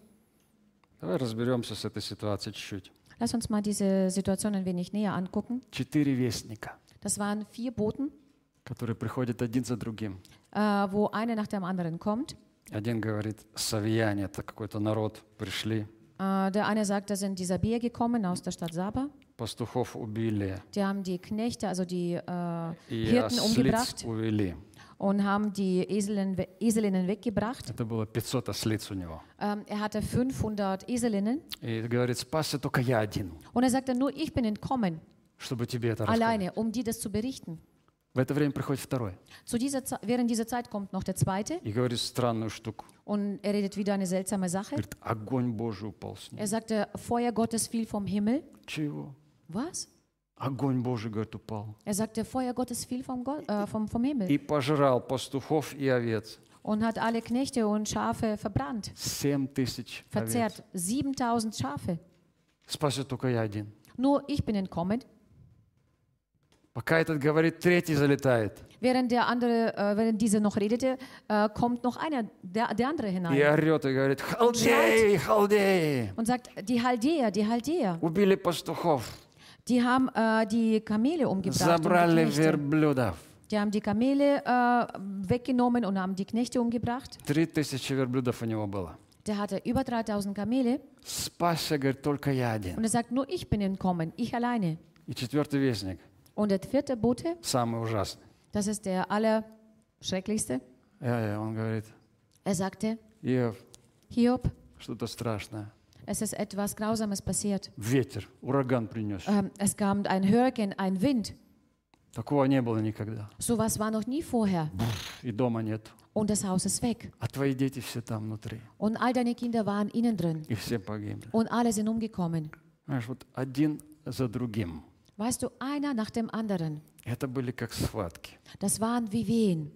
Давай разберемся с этой ситуацией чуть-чуть. Lass uns mal diese Situation ein wenig näher angucken. Четыре вестника, Das waren vier Boten, которые приходят один за другим. äh, wo einer nach dem anderen kommt. Один говорит, савияне, это какой-то народ, пришли, Äh, der eine sagt, da sind die Sabier gekommen aus der Stadt Saba. пастухов убили Die haben die Knechte, also die äh, и Hirten ослиц umgebracht увели. und haben die Eselinnen, we- Eselinnen weggebracht. Это было 500 ослиц у него. Ähm, er hatte 500 Eselinnen И говорит, спасся только я один, und er sagte, nur ich bin entkommen, чтобы тебе это рассказать. alleine, um dir das zu berichten. В это время приходит второй Zu dieser während dieser Zeit kommt noch der zweite и говорит странную штуку. und er redet wieder eine seltsame Sache. Говорит, огонь Божий упал с неба. Er sagte, Feuer Gottes fiel vom Himmel. Чего? Was? Огонь Божий, говорит, упал. Er sagte, Feuer Gottes fiel vom, Go äh, vom, vom Himmel И пожрал пастухов и овец. und hat alle Knechte und Schafe verbrannt, Семь тысяч овец. verzehrt. 7000 Schafe. Спасся только я один. Nur ich bin entkommen. Пока этот говорит, третий залетает. Während der andere, äh, während dieser noch redete, äh, kommt noch einer, der, der andere И hinein орет и говорит, халдеи, халдеи, und sagt, die Haldeer, die Haldeer, убили пастухов, die haben äh, die Kamele umgebracht. Забрали верблюдов. die haben die Kamele äh, weggenommen und haben die Knechte umgebracht. Три тысячи верблюдов у него было. Der hatte über 3000 Kamele Спасся, говорит, только я один. und er sagt, nur ich bin entkommen, ich alleine. И четвертый вестник, Und der vierte Bote, самый ужасный. das ist der allerschrecklichste, Я- я- Он говорит, er sagte, Иов, Hiob, что-то страшное. es ist etwas Grausames passiert. Ветер, ураган принес. Ähm, es kam ein Hurrikan, ein Wind. Такого не было никогда. Sowas war noch nie vorher. И дома нет. Und das Haus ist weg. А твои дети все там внутри. Und all deine Kinder waren innen drin. И все погибли. Und alle sind umgekommen. Знаешь, вот один за другим. Weißt du, einer nach dem anderen. Это были как схватки, Das waren wie Wehen,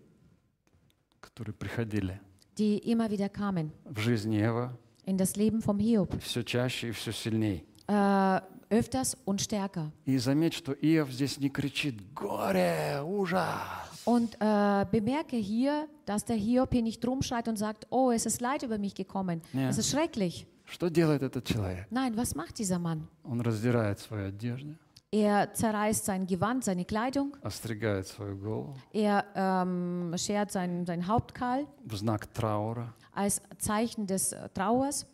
которые приходили die immer wieder kamen в жизни Ева in das Leben vom Hiob. все чаще и все сильнее. Äh, öfters und stärker. И заметь, что Иов здесь не кричит «Горе! Ужас!» Und äh, bemerke hier, dass der Hiob hier nicht rumschreit und sagt, oh, es ist Leid über mich gekommen. Ja. Es ist schrecklich. Что делает этот человек? Nein, was macht dieser Mann? Он раздирает свою одежду, Er zerreißt sein Gewand, seine Kleidung. остригает свою голову Er ähm, schert sein, sein Haupt kahl в знак траура. als Zeichen des äh, Trauers.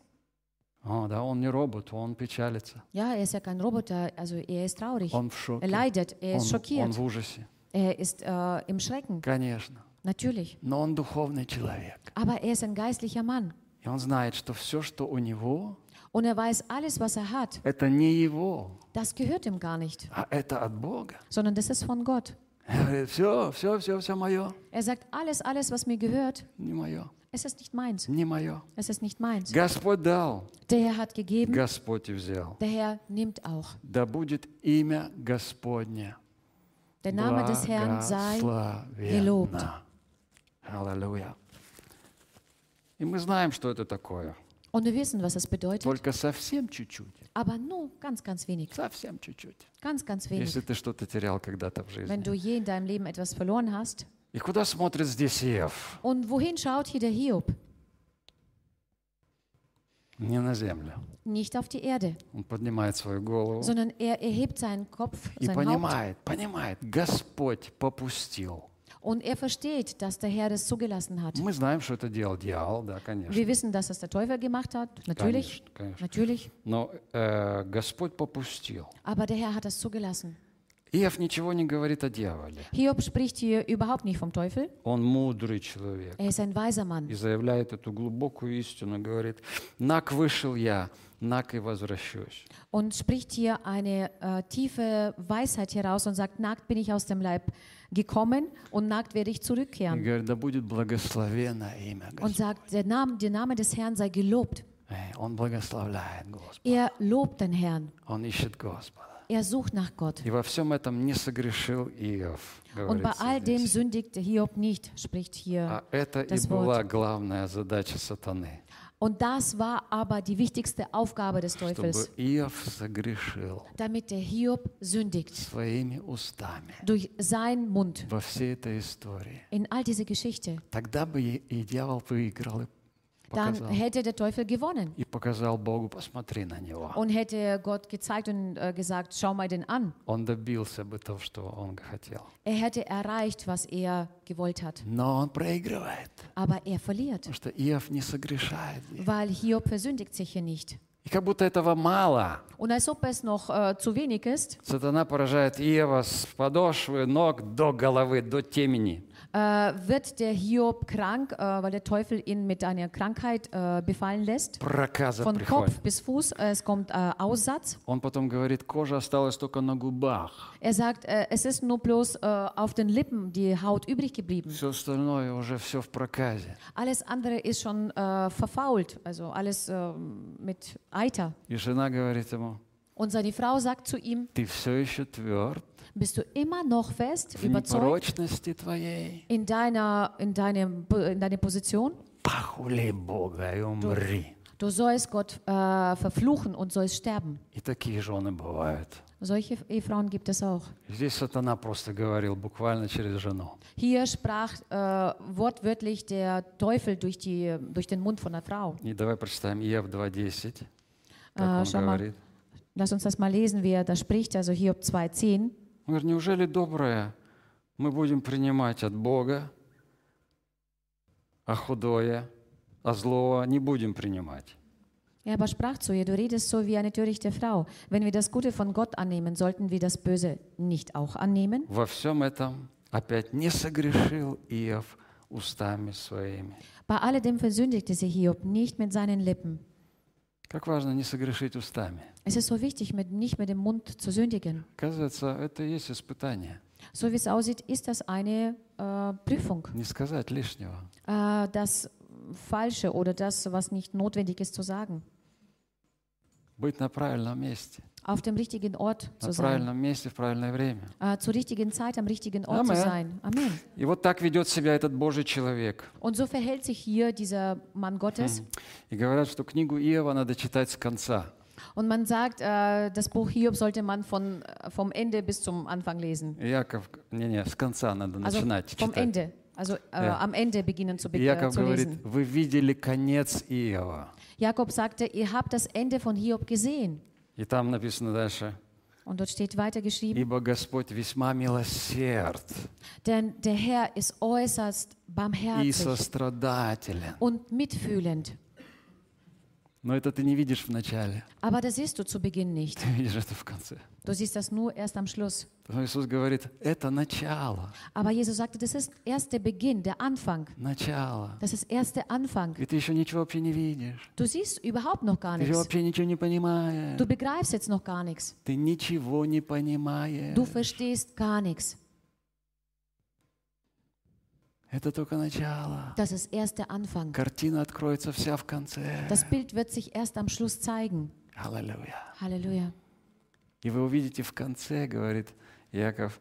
О, да, он не робот, он печалится. Ja, er ist ja kein Roboter, also er ist traurig. Он в Er шоке. leidet, er Он, ist он schockiert, в ужасе. er ist äh, im Schrecken, Конечно. natürlich. Но он духовный человек. Aber er ist ein geistlicher Mann. И он знает, что все, что у него, Und er weiß, alles, was er hat, это не его, das gehört ihm gar nicht, а это от Бога. sondern das ist von Gott. Все, все, все, все мое. Er sagt, alles, alles, was mir gehört, Не мое. es ist nicht meins. Не мое. Es ist nicht meins. Господь дал, Der Herr hat gegeben, Господь и взял. der Herr nimmt auch. Да будет имя Господне Der Name des Herrn sei gelobt. Благословенно. Аллилуйя. И мы знаем, что это такое. Und wir wissen, was es bedeutet, Только совсем чуть-чуть. aber nur ganz, ganz wenig. Совсем чуть-чуть. Ganz, ganz wenig. Если ты что-то терял когда-то в Wenn жизни. du je in deinem Leben etwas verloren hast. И куда смотрит здесь Иов? Und wohin schaut hier der Hiob? Не на землю. Nicht auf die Erde, Он поднимает свою голову sondern er erhebt seinen Kopf, и sein Haupt понимает, понимает, Господь попустил. und er versteht, dass der Herr das zugelassen hat. Мы знаем, что это делал дьявол, да, конечно. Wir wissen, dass das der Teufel gemacht hat, natürlich, Конечно, конечно. natürlich, Но э, Господь попустил. aber der Herr hat das zugelassen. Иов ничего не говорит о дьяволе. Hiob spricht hier überhaupt nicht vom Teufel, Он мудрый человек. er ist ein weiser И Mann заявляет эту глубокую истину, говорит, «Нак вышел я, нак и возвращусь». und spricht hier eine äh, tiefe Weisheit heraus und sagt, nackt bin ich aus dem Leib gekommen und nackt werde ich И zurückkehren. говорит, да будет благословено имя Und Господь. sagt, der Name, der Name des Herrn sei gelobt. Эй, Он благословляет Господа. Er lobt den Herrn, Он ищет Господа. er sucht nach Gott. И во всем этом не согрешил Иов, Und bei говорится all dem здесь. sündigte Hiob nicht, spricht hier. А это и das была Wort. главная задача сатаны, Und das war aber die wichtigste Aufgabe des чтобы Teufels, Иов согрешил damit der Hiob sündigt своими устами durch seinen Mund во всей этой истории. in all diese Geschichte. Тогда бы и и дьявол выиграл и Dann показал, hätte der Teufel gewonnen и показал Богу, посмотри на него. und hätte Gott gezeigt und äh, gesagt, schau mal den an. Он добился бы того, что он хотел. Er hätte erreicht, was er gewollt hat. Но он проигрывает, Aber er verliert, потому что Иов не согрешает. weil Hiob versündigt sich hier nicht. И как будто этого мало, Und als ob es noch äh, zu wenig ist, сатана поражает Иова с подошвы ног до головы, до темени. äh, wird der Hiob krank, äh, weil der Teufel ihn mit einer Krankheit äh, befallen lässt. Проказа Von приходит. Kopf bis Fuß, äh, es kommt äh, Aussatz. Он потом говорит, кожа осталась только на губах. Er sagt, äh, es ist nur bloß äh, auf den Lippen die Haut übrig geblieben. Все остальное уже все в проказе. Alles andere ist schon äh, verfault, also alles äh, mit Eiter. И жена говорит ему, Und seine Frau sagt zu ihm, ты все еще тверд bist du immer noch fest, в überzeugt непорочности твоей. in deiner, in deinem, in deiner Position? Похули Бога и умри. Du sollst Gott äh, verfluchen und sollst sterben. И такие жены бывают. Solche Ehefrauen gibt es auch. Здесь сатана просто говорил буквально через жену. Hier sprach äh, wortwörtlich der Teufel durch, die, durch den Mund von der Frau. И давай прочитаем Ев 2.10, как А, он schau mal. говорит. Lass uns das mal lesen, wie er da spricht. Also Hiob 2,10. Он говорит, неужели доброе мы будем принимать от Бога, а худое, а злого не будем принимать? Er aber sprach zu ihr, du redest so wie eine törichte Frau. Wenn wir das Gute von Gott annehmen, sollten wir das Böse nicht auch annehmen? Во всем этом опять не согрешил Иов устами своими. Bei alledem versündigte sich Hiob nicht mit seinen Lippen. Как важно не согрешить устами. Es ist so wichtig, mit, nicht mit dem Mund zu sündigen. Оказывается, это и есть испытание. So wie es aussieht, ist das eine äh, Prüfung. Не сказать лишнего. Äh, das Falsche oder das, was nicht notwendig ist zu sagen. Быть на правильном месте. Auf dem richtigen Ort На zu sein. правильном месте в правильное время. Äh, zur richtigen Zeit am richtigen Ort zu Amen. sein. Amen. И вот так ведет себя этот Божий человек. Und so verhält sich hier dieser Mann Gottes. И говорят, что книгу Иова надо читать с конца. Und man sagt, äh, das Buch Hiob sollte man von, äh, vom Ende bis zum Anfang lesen. И Яков, не-не, с конца надо Also начинать vom читать. Ende. Also äh, Ja. am Ende beginnen zu, be И äh, Яков zu говорит, lesen. вы видели конец Иова. Jakob sagte, ihr habt das Ende von Hiob gesehen. И там написано дальше, Und dort steht weiter geschrieben, ибо Господь весьма милосерд denn der Herr ist äußerst и barmherzig сострадателен. und mitfühlend. Но это ты не видишь в начале, Aber das siehst du zu Beginn nicht. ты видишь это в конце. Du siehst das nur erst am Schluss. Потому Иисус говорит, это начало, Aber Jesus sagte, das ist erst der Beginn, der Anfang. начало. Das ist erst der Anfang. И ты еще ничего вообще не видишь. Du siehst überhaupt noch gar Ты nichts. вообще ничего не понимаешь. Du begreifst jetzt noch gar nichts. Ты ничего не понимаешь. Du verstehst gar nichts. Это только начало. Das ist erst der Anfang. Картина откроется вся в конце. Das Bild wird sich erst am Schluss zeigen. Аллилуйя. Halleluja. И вы увидите в конце, говорит Яков,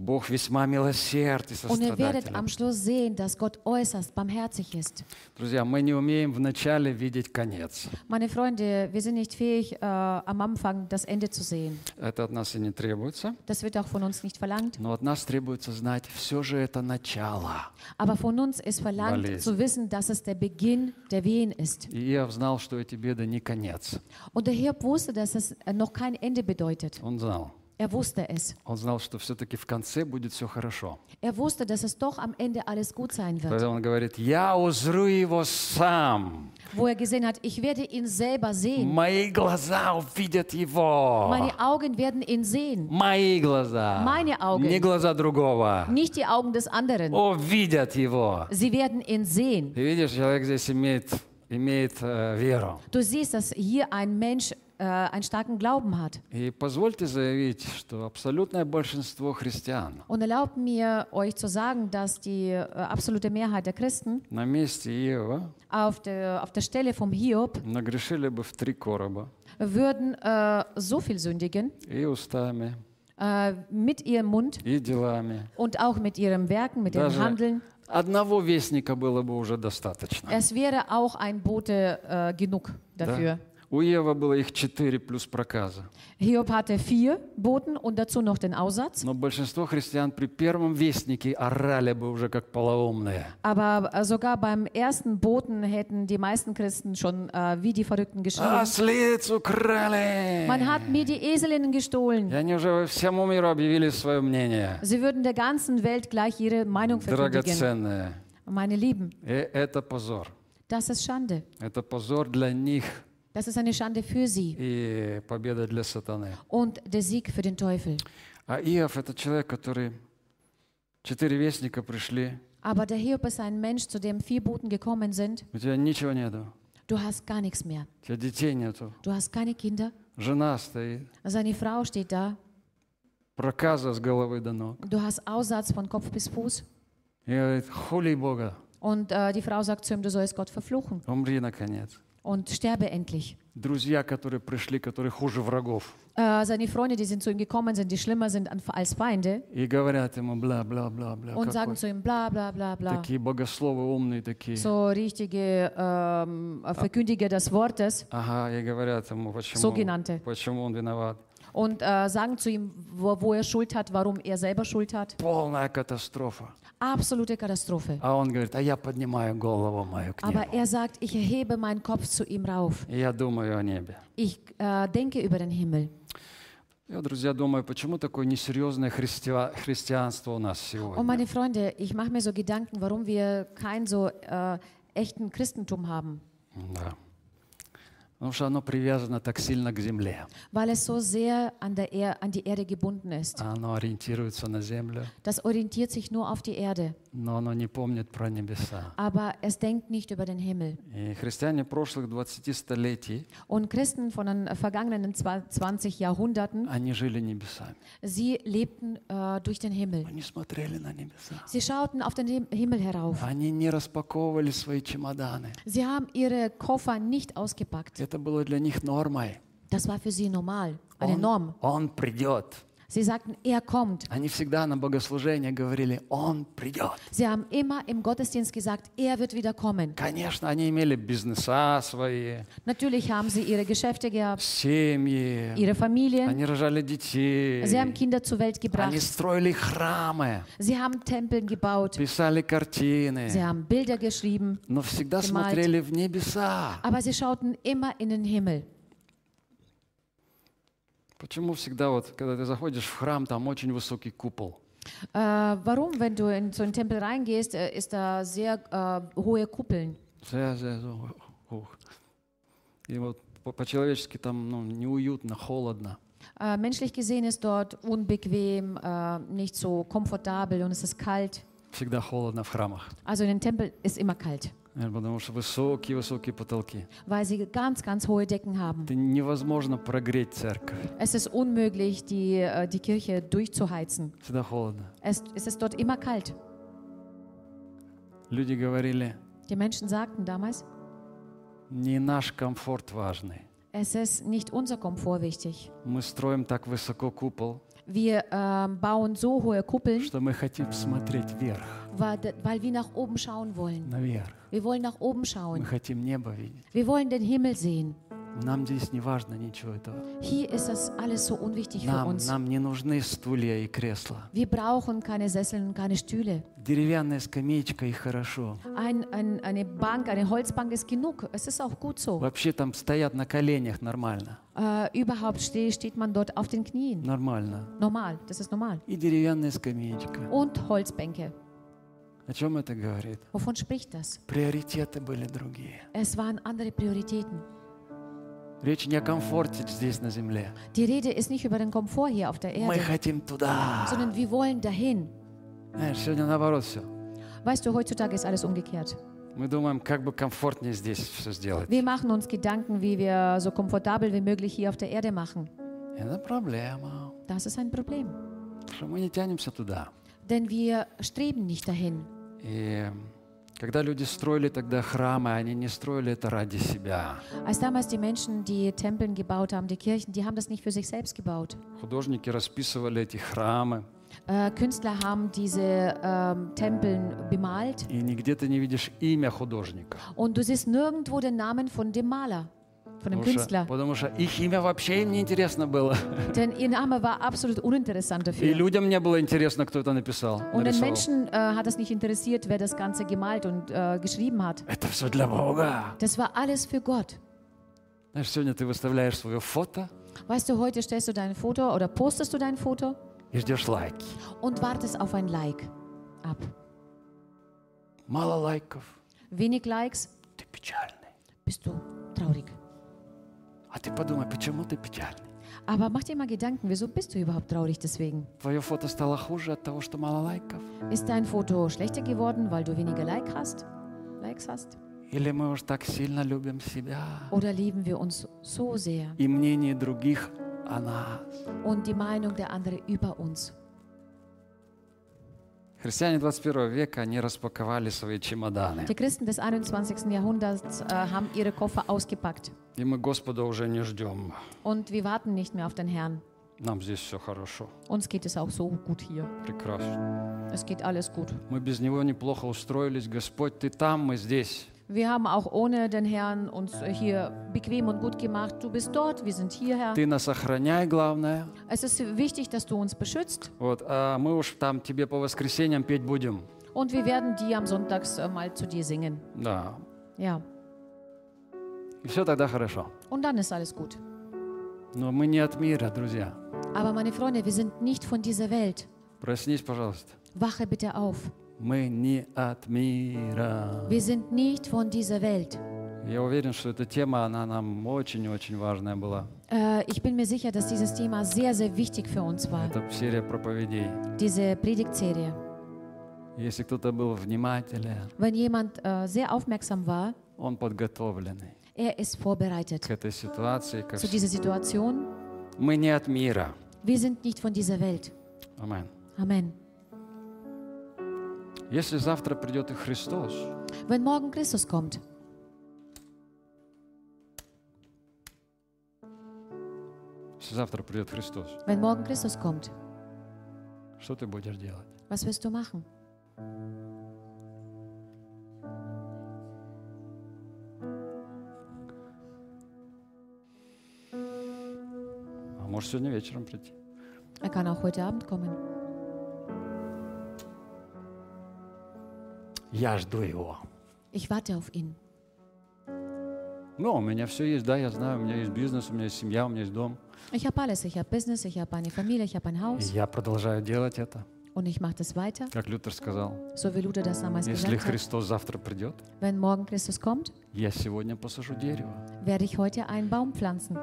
Бог весьма милосерд и Und ihr werdet сострадателен. am Schluss sehen, dass Gott äußerst barmherzig ist. Друзья, мы не умеем вначале видеть конец. Meine Freunde, wir sind nicht fähig, äh, am Anfang das Ende zu sehen. Это от нас и не требуется. Das wird auch von uns nicht verlangt. Но от нас требуется знать, все же это начало. Aber von uns ist verlangt Болезнь. zu wissen, dass es der Beginn der Wehen ist. И Иов знал, что эти беды не конец. Und der Hiob wusste, dass es äh, noch kein Ende bedeutet. Он знал. Er wusste es. Он знал, что все-таки в конце будет все хорошо. Er wusste, dass es doch am Ende alles gut sein wird. Поэтому он говорит, я узру его сам. Wo er gesehen hat, ich werde ihn selber sehen. Мои глаза увидят его. Meine Augen werden ihn sehen. Мои глаза. Meine Augen. Не глаза другого. Nicht die Augen des anderen. Увидят его. Sie werden ihn sehen. Ты видишь, человек здесь имеет, имеет э, веру. Du siehst, dass hier ein Mensch äh, einen starken Glauben hat. И позвольте заявить, что абсолютное большинство христиан Und erlaubt mir, euch zu sagen, dass die äh, absolute Mehrheit der Christen на месте Иова auf der, auf der Stelle vom Hiob нагрешили бы в три короба würden äh, so viel sündigen и устами, äh, mit ihrem Mund и делами. und auch mit ihrem Werken, mit ihrem Даже Handeln. одного вестника было бы уже достаточно. Es wäre auch ein Bote äh, genug dafür. Да? У Ева было их четыре плюс проказа. Hiob hatte vier Boten und dazu noch den Aussatz. Но большинство христиан при первом вестнике орали бы уже как полоумные. Aber äh, sogar beim ersten Boten hätten die meisten Christen schon äh, wie die Verrückten geschrien. Ослиц украли! Man hat mir die Eselinnen gestohlen. И они уже всему миру объявили свое мнение. Sie würden der ganzen Welt gleich ihre Meinung verkündigen. Драгоценное. Meine Lieben, И это позор. das ist Schande. Это позор для них Das ist eine Schande für sie и победа для сатаны. und der Sieg für den Teufel. А Иов – это человек, который... Четыре вестника пришли, Aber der Hiob ist ein Mensch, zu dem vier Boten gekommen sind. у тебя ничего нету, Du hast gar nichts mehr. у тебя детей нету, Du hast keine Kinder. жена стоит, Seine Frau steht da. проказа с головы до ног. Du hast Aussatz von Kopf bis Fuß. И говорит, хули Бога, Und äh, die Frau sagt zu ihm, du sollst Gott verfluchen умри наконец. und sterbe endlich. Друзья, которые пришли, которые хуже врагов, Äh, seine Freunde, die sind zu ihm gekommen sind, die schlimmer sind an- als Feinde и говорят ему бла-бла-бла-бла. und sagen zu ihm bla bla bla bla. Такие богословы умные такие. So richtige ähm, Verkündiger des Wortes Ага, и говорят ему, почему, Sogenannte. почему он виноват. und äh, sagen zu ihm, wo, wo er Schuld hat, warum er selber Schuld hat. Полная катастрофа. Absolute Katastrophe. А он говорит, а я поднимаю голову мою к нему. Aber er sagt, ich erhebe meinen Kopf zu ihm rauf. И я думаю о небе. Ich äh, denke über den Himmel. Я, друзья, думаю, почему такое несерьезное христиа- христианство у нас Und сегодня? meine Freunde, ich mache mir so Gedanken, warum wir kein so äh, echten Christentum haben. Да. Потому что оно привязано так сильно к земле. Weil es so sehr an, der er an die Erde gebunden ist. Оно ориентируется на землю, Das orientiert sich nur auf die Erde. но оно не помнит про небеса. Aber es denkt nicht über den Himmel. И христиане прошлых 20 столетий, Und Christen von den vergangenen zwa- 20 Jahrhunderten, они жили небесами. sie lebten äh, durch den Himmel. Они смотрели на небеса. Sie schauten auf den Him- Himmel herauf. Они не распаковывали свои чемоданы. Sie haben ihre Koffer nicht ausgepackt. Это было для них нормой. Das war für sie normal, eine Он, Norm. он придет. Sie sagten, er kommt. Они всегда на богослужение говорили, он придет. Sie haben immer im Gottesdienst gesagt, er wird wieder kommen. Конечно, они имели бизнеса свои, Natürlich haben sie ihre Geschäfte gehabt, семьи, ihre Familien. они рожали детей, Sie haben Kinder zur Welt они gebracht. строили храмы, Sie haben Tempel gebaut. писали Sie картины, haben Bilder geschrieben. но всегда Gemalt. смотрели в небеса. Aber sie schauten immer in den Himmel. Почему всегда вот, когда ты заходишь в храм, там очень высокий купол? Äh, warum, wenn du in so einen Tempel reingehst, äh, ist da sehr äh, hohe Kuppeln. Зя- зя- зя- ух. И вот по- по-человечески там ну, неуютно, холодно. Äh, menschlich gesehen ist dort unbequem, äh, nicht so komfortabel und es ist kalt. Всегда холодно в храмах. Also in den Tempel ist immer kalt, Э, Потому что высокие-высокие потолки. weil sie ganz, ganz hohe Decken haben. Это невозможно прогреть церковь. Es ist unmöglich, die, äh, die Kirche durchzuheizen. Всегда холодно. Es, es ist dort immer kalt. Люди говорили, Die Menschen sagten damals, не наш комфорт важный, Es ist nicht unser Komfort wichtig. Мы строим так высоко купол, Wir ähm, bauen so hohe Kuppeln, что мы хотим смотреть вверх, weil, weil wir nach oben schauen wollen. наверх. Wir wollen nach oben Мы schauen. хотим небо видеть. Wir wollen den Himmel sehen. Нам здесь не важно ничего этого. Hier ist das alles so unwichtig für Нам, uns. нам не нужны стулья и кресла. Wir brauchen keine Sessel und keine Stühle. Деревянная скамеечка и хорошо. Ein, ein, eine Bank, eine Holzbank ist genug. Es ist auch gut so. Вообще там стоят на коленях нормально. Äh, überhaupt ste steht man dort auf den Knien. Нормально. Normal, das ist normal. И деревянная скамеечка. Und Holzbänke. О чем это говорит? Wovon spricht das? Приоритеты были другие. Es waren andere Prioritäten. Речь не о комфорте здесь на земле. Die Rede ist nicht über den Komfort hier auf der Мы Erde, хотим туда. sondern wir wollen dahin. Знаешь, сегодня наоборот все. Weißt du, heutzutage ist alles umgekehrt. Мы думаем, как бы комфортнее здесь все сделать. Wir machen uns Gedanken, wie wir so komfortabel wie möglich hier auf der Erde machen. Это проблема. Das ist ein Problem. Что мы не тянемся туда. Denn wir streben nicht dahin. И когда люди строили тогда храмы, они не строили это ради себя. Als damals die Menschen die Tempeln gebaut haben, die Kirchen, die haben das nicht für sich selbst gebaut. Художники расписывали эти храмы, Äh, Künstler haben diese ähm, Tempeln bemalt и нигде ты не видишь имя художника. und du siehst nirgendwo den Namen von dem Maler, von dem Потому что, Künstler. потому что их имя вообще им не интересно было. Denn ihr Name war absolut uninteressant И dafür. людям не было интересно, кто это написал. Und den. Menschen äh, hat es nicht interessiert, wer das Ganze gemalt und äh, geschrieben hat. Это все для Бога. Das war alles für Gott. Знаешь, сегодня ты выставляешь свое фото Weißt du, heute stellst du dein Foto oder postest du dein Foto и ждешь лайки. und wartest auf ein Like ab. Мало лайков, Wenig Likes, ты печальный. bist du traurig. А ты подумай, почему ты печальный? Aber mach dir mal Gedanken, wieso bist du überhaupt traurig deswegen? Твое фото стало хуже от того, что мало лайков? Ist dein Foto schlechter geworden, weil du weniger like hast? Likes hast? Или мы уж так сильно любим себя Oder lieben wir uns so sehr и мнение других о нас? und die Meinung der anderen über uns? Христиане 21 века, они распаковали свои чемоданы. Die Christen des 21. Jahrhunderts äh, haben ihre Koffer ausgepackt И мы Господа уже не ждем. und wir warten nicht mehr auf den Herrn. Нам здесь все хорошо, Uns geht es auch so gut hier. прекрасно. Es geht alles gut. Мы без Него неплохо устроились. Господь, Ты там, мы здесь. Wir haben auch ohne den Herrn uns hier bequem und gut gemacht. Du bist dort, wir sind hierher. Ты нас охраняй, главное. Es ist wichtig, dass du uns beschützt Вот, а мы уж там тебе по воскресеньям петь будем. und wir werden die am Sonntags äh, mal zu dir singen. Да. Ja, И все тогда хорошо. und dann ist alles gut. Но мы не от мира, друзья. Aber meine Freunde, wir sind nicht von dieser Welt. Проснись, пожалуйста. Wache bitte auf. Мы не от мира. Wir sind nicht von dieser Welt. Я уверен, что эта тема, она нам очень-очень важная была. Äh, ich bin mir sicher, dass dieses Thema sehr, sehr wichtig für uns war. Это серия проповедей. Diese Predigtserie. Если кто-то был внимателен, Wenn jemand äh, sehr aufmerksam war, он подготовленный er ist vorbereitet к этой ситуации. Ко zu dieser Situation. Мы не от мира. Wir sind nicht von dieser Welt. Амен. Amen. Если завтра придет и Христос, Wenn morgen Christus kommt, если завтра придет Христос, wenn morgen Christus kommt, что ты будешь делать? was wirst du machen? А может сегодня вечером прийти? Er kann auch heute Abend kommen. Я жду Его. Ich warte auf ihn. Ну, у меня все есть, да, я знаю, у меня есть бизнес, у меня есть семья, у меня есть дом. Ich habe alles. Ich habe Business, ich habe eine Familie, ich habe ein И Haus я продолжаю делать это, und ich mache das weiter, как Лютер сказал. so wie Luther das damals Если gesagt hat. Христос завтра придет, Wenn morgen Christus kommt, я сегодня посажу дерево. werde ich heute einen Baum pflanzen.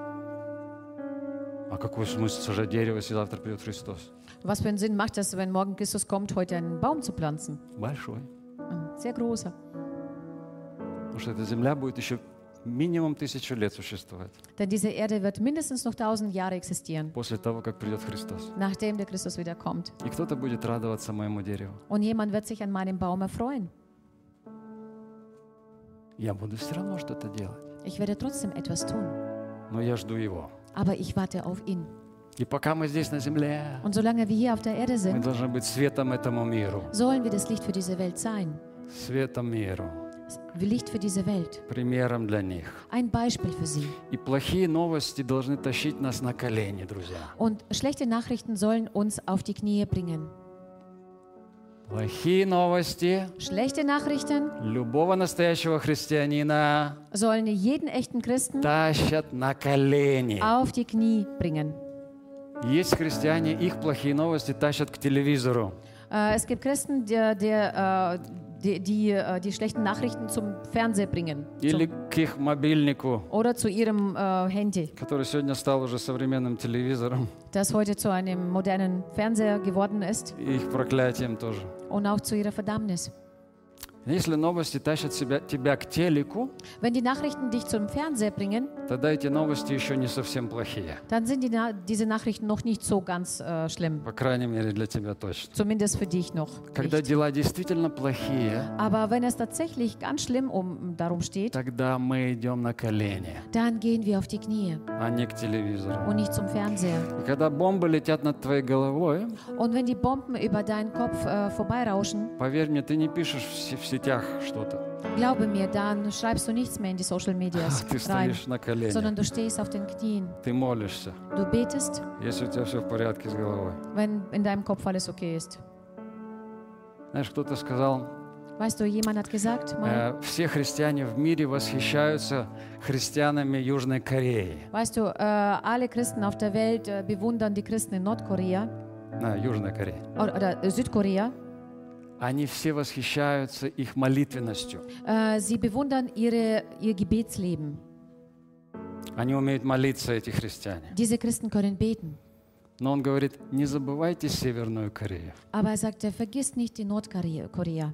А какой смысл сажать дерево, если завтра придет Христос? Was für einen Sinn macht das, wenn morgen Christus kommt, heute einen Baum zu pflanzen? Большой. Ein sehr großer. Потому что эта земля будет еще минимум тысячу лет существовать Denn diese Erde wird mindestens noch tausend Jahre existieren, после того, как придет Христос. nachdem der Christus wieder kommt. И кто-то будет радоваться моему дереву. Und jemand wird sich an meinem Baum erfreuen. Я буду все равно что-то делать. Ich werde trotzdem etwas tun. но я жду Его. aber ich warte auf ihn. И пока мы здесь на земле, Und solange wir hier auf der Erde мы sind, должны быть светом этому миру. sollen wir das Licht für diese Welt sein. Светом миру. Licht für diese Welt. Примером для них. Ein Beispiel für sie. И плохие новости должны тащить нас на колени, друзья. Und schlechte Nachrichten sollen uns auf die Knie bringen. Плохие новости Schlechte Nachrichten любого настоящего христианина sollen jeden echten Christen тащат на колени. auf die Knie bringen. Есть христиане, их плохие новости тащат к телевизору. Äh, es gibt Christen, der, der, äh, die, die äh, die schlechten Nachrichten zum Fernseher bringen. Или Zum, к их мобильнику, oder zu ihrem äh, Handy, который сегодня стал уже современным телевизором. das heute zu einem modernen Fernseher geworden ist. И их проклятием тоже. Und auch zu ihrer Verdammnis. Если новости тащат себя, тебя к телеку, Wenn die Nachrichten dich zum Fernseher bringen, тогда эти новости еще не совсем плохие. dann sind die, diese Nachrichten noch nicht so ganz äh, schlimm. По крайней мере, для тебя точно. Zumindest für dich noch. Когда Nicht. дела действительно плохие, Aber wenn es tatsächlich ganz schlimm um, darum steht, тогда мы идем на колени, dann gehen wir auf die Knie а не к телевизору. und nicht zum Fernseher. И когда бомбы летят над твоей головой, Und wenn die Bomben über deinen Kopf äh, vorbeirauschen, поверь мне, ты не пишешь в, се- в сетях что-то. glaube mir, dann schreibst du nichts mehr in die Social Medias Ты rein, стоишь на коленях, sondern du stehst auf den Knien. ты молишься, Du betest, если у тебя все в порядке с головой. wenn in deinem Kopf alles okay ist. Знаешь, кто-то сказал, Weißt du, jemand hat gesagt, mal, э, все христиане в мире восхищаются христианами Южной Кореи. weißt du, äh, alle Christen auf der Welt äh, bewundern die Christen in Nordkorea На, Южной Корее. oder, oder äh, Südkorea. Они все восхищаются их молитвенностью. Äh, sie bewundern ihre, ihr Gebetsleben. Они умеют молиться, эти христиане. Diese Christen können beten. Но он говорит, не забывайте Северную Корею. Aber er sagte, vergiss nicht die Nordkorea. Korea.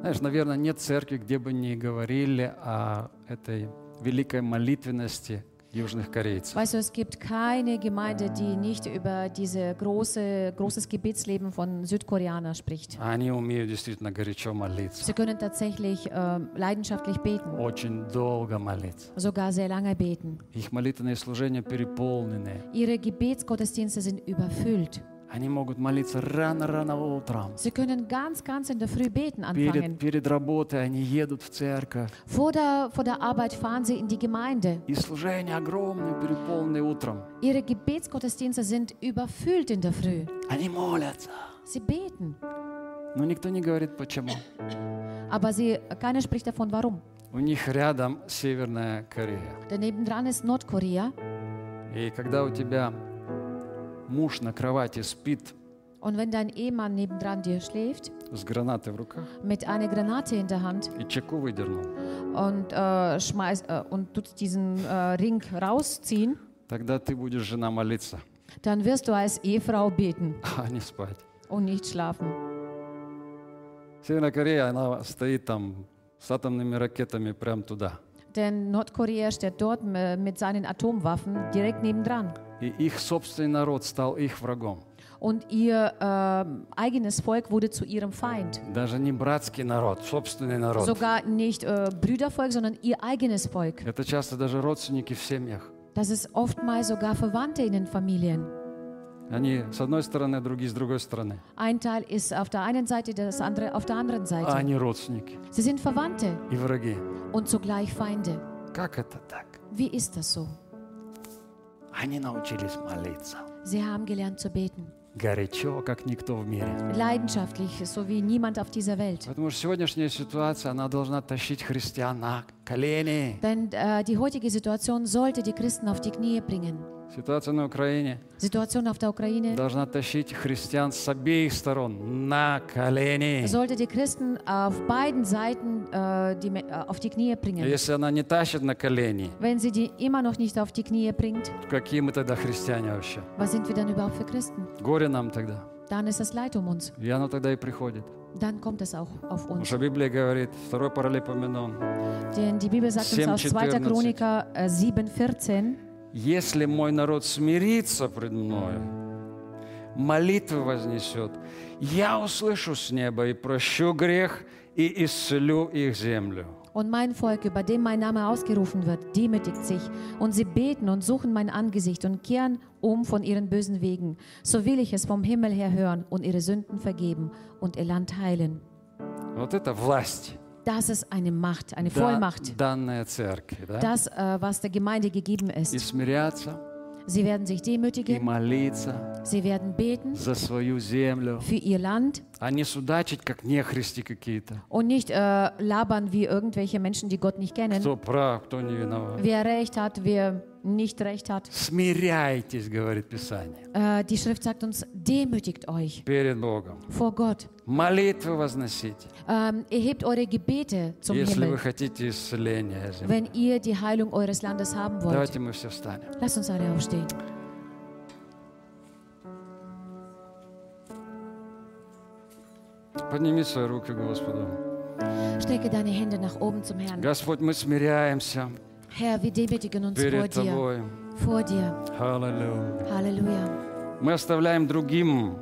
Знаешь, наверное, нет церкви, где бы не говорили о этой великой молитвенности южных корейцев. Weißt du, es gibt keine Gemeinde, die nicht über diese große, großes Gebetsleben von Südkoreaner spricht. Они умеют действительно горячо молиться, Sie können tatsächlich äh, leidenschaftlich beten, очень долго молиться. sogar sehr lange beten. Их молитвенные служения переполнены. Ihre Gebetsgottesdienste sind überfüllt. Они могут молиться рано-рано утром. Sie können ganz, ganz in der Früh beten Перед, anfangen. перед работой они едут в церковь. Vor der, vor der Arbeit fahren sie in die Gemeinde. И служения огромные, переполненные утром. Ihre Gebetsgottesdienste sind überfüllt in der Früh. Они молятся. Sie beten. Но никто не говорит, почему. Aber sie, keiner spricht davon, warum. У них рядом Северная Корея. Denn nebendran ist Nordkorea. И когда у тебя муж на кровати спит Und wenn dein Ehemann nebendran dir schläft, с гранатой в руках mit einer Granate in der Hand и чеку выдернул, und, äh, schmeiß, äh, und tut diesen äh, Ring rausziehen, тогда ты будешь жена молиться, dann wirst du als Ehefrau beten а не спать. und nicht schlafen. Северная Корея, она стоит там с атомными ракетами прям туда. Denn Nordkorea steht dort äh, mit seinen Atomwaffen direkt nebendran. И их собственный народ стал их врагом. Und ihr äh, eigenes Volk wurde zu ihrem Feind. Даже не братский народ, собственный народ. Sogar nicht äh, Brüdervolk, sondern ihr eigenes Volk. Это часто даже родственники в семьях. Das ist oftmals sogar Verwandte in den Familien. Они с одной стороны, другие с другой стороны. Ein Teil ist auf der einen Seite, das andere auf der anderen А Seite. они родственники Sie sind Verwandte и враги. und zugleich Feinde. Как это так? Wie ist das so? Они научились молиться. Sie haben gelernt zu beten. Горячо, как никто в мире. Leidenschaftlich, so wie niemand auf dieser Welt. Потому что сегодняшняя ситуация, она должна тащить христиан на колени. Denn äh, die heutige Situation sollte die Christen auf die Knie bringen. Ситуация на Украине auf der Ukraine должна тащить христиан с обеих сторон на колени. sollte die Christen auf beiden Seiten äh, die, äh, auf die Knie А bringen. Если она не тащит на колени, Wenn sie die immer noch nicht auf die Knie bringt, какие мы тогда христиане вообще? was sind wir dann überhaupt für Christen? Горе нам тогда. Dann ist das Leid um uns. И оно тогда и приходит. Dann kommt es auch auf Потому uns. что Библия говорит, второй Паралипоменон, Denn die Bibel sagt uns aus 2. 7,14. Chroniker äh, 7,14, если мой народ смирится пред мною, молитвы вознесет, я услышу с неба и прощу грех и исцелю их землю. Und mein Volk, über dem mein Name ausgerufen wird, demütigt sich. Und sie beten und suchen mein Angesicht und kehren um von ihren bösen Wegen. So will ich es vom Himmel her hören und ihre Sünden vergeben und ihr Land heilen. Вот это власть, Das ist eine Macht, eine да- Vollmacht. данная церкви. Да? Das, äh, was der Gemeinde gegeben И ist. смиряться, Sie werden sich и demütigen, молиться sie werden beten за свою землю, für ihr Land а не судачить, как нехристи какие-то. und nicht äh, labern wie irgendwelche Menschen, die Gott nicht kennen. Кто прав, кто не виноват. Wer Recht hat, wer nicht Recht hat. Смиряйтесь, говорит Писание, Äh, die Schrift sagt uns, demütigt euch перед Богом. vor Gott. Молитвы возносите, Ähm, erhebt eure Gebete zum если вы Himmel, хотите исцеления земли. wenn ihr die Heilung eures Landes haben wollt. Давайте мы все встанем. Lasst uns alle aufstehen. Подними свои руки Господу. Strecke deine Hände nach oben zum Herrn. Господь, мы смиряемся Herr, wir demütigen uns vor перед dir. Тобой. Vor dir. Аллилуйя. Halleluja. Мы оставляем другим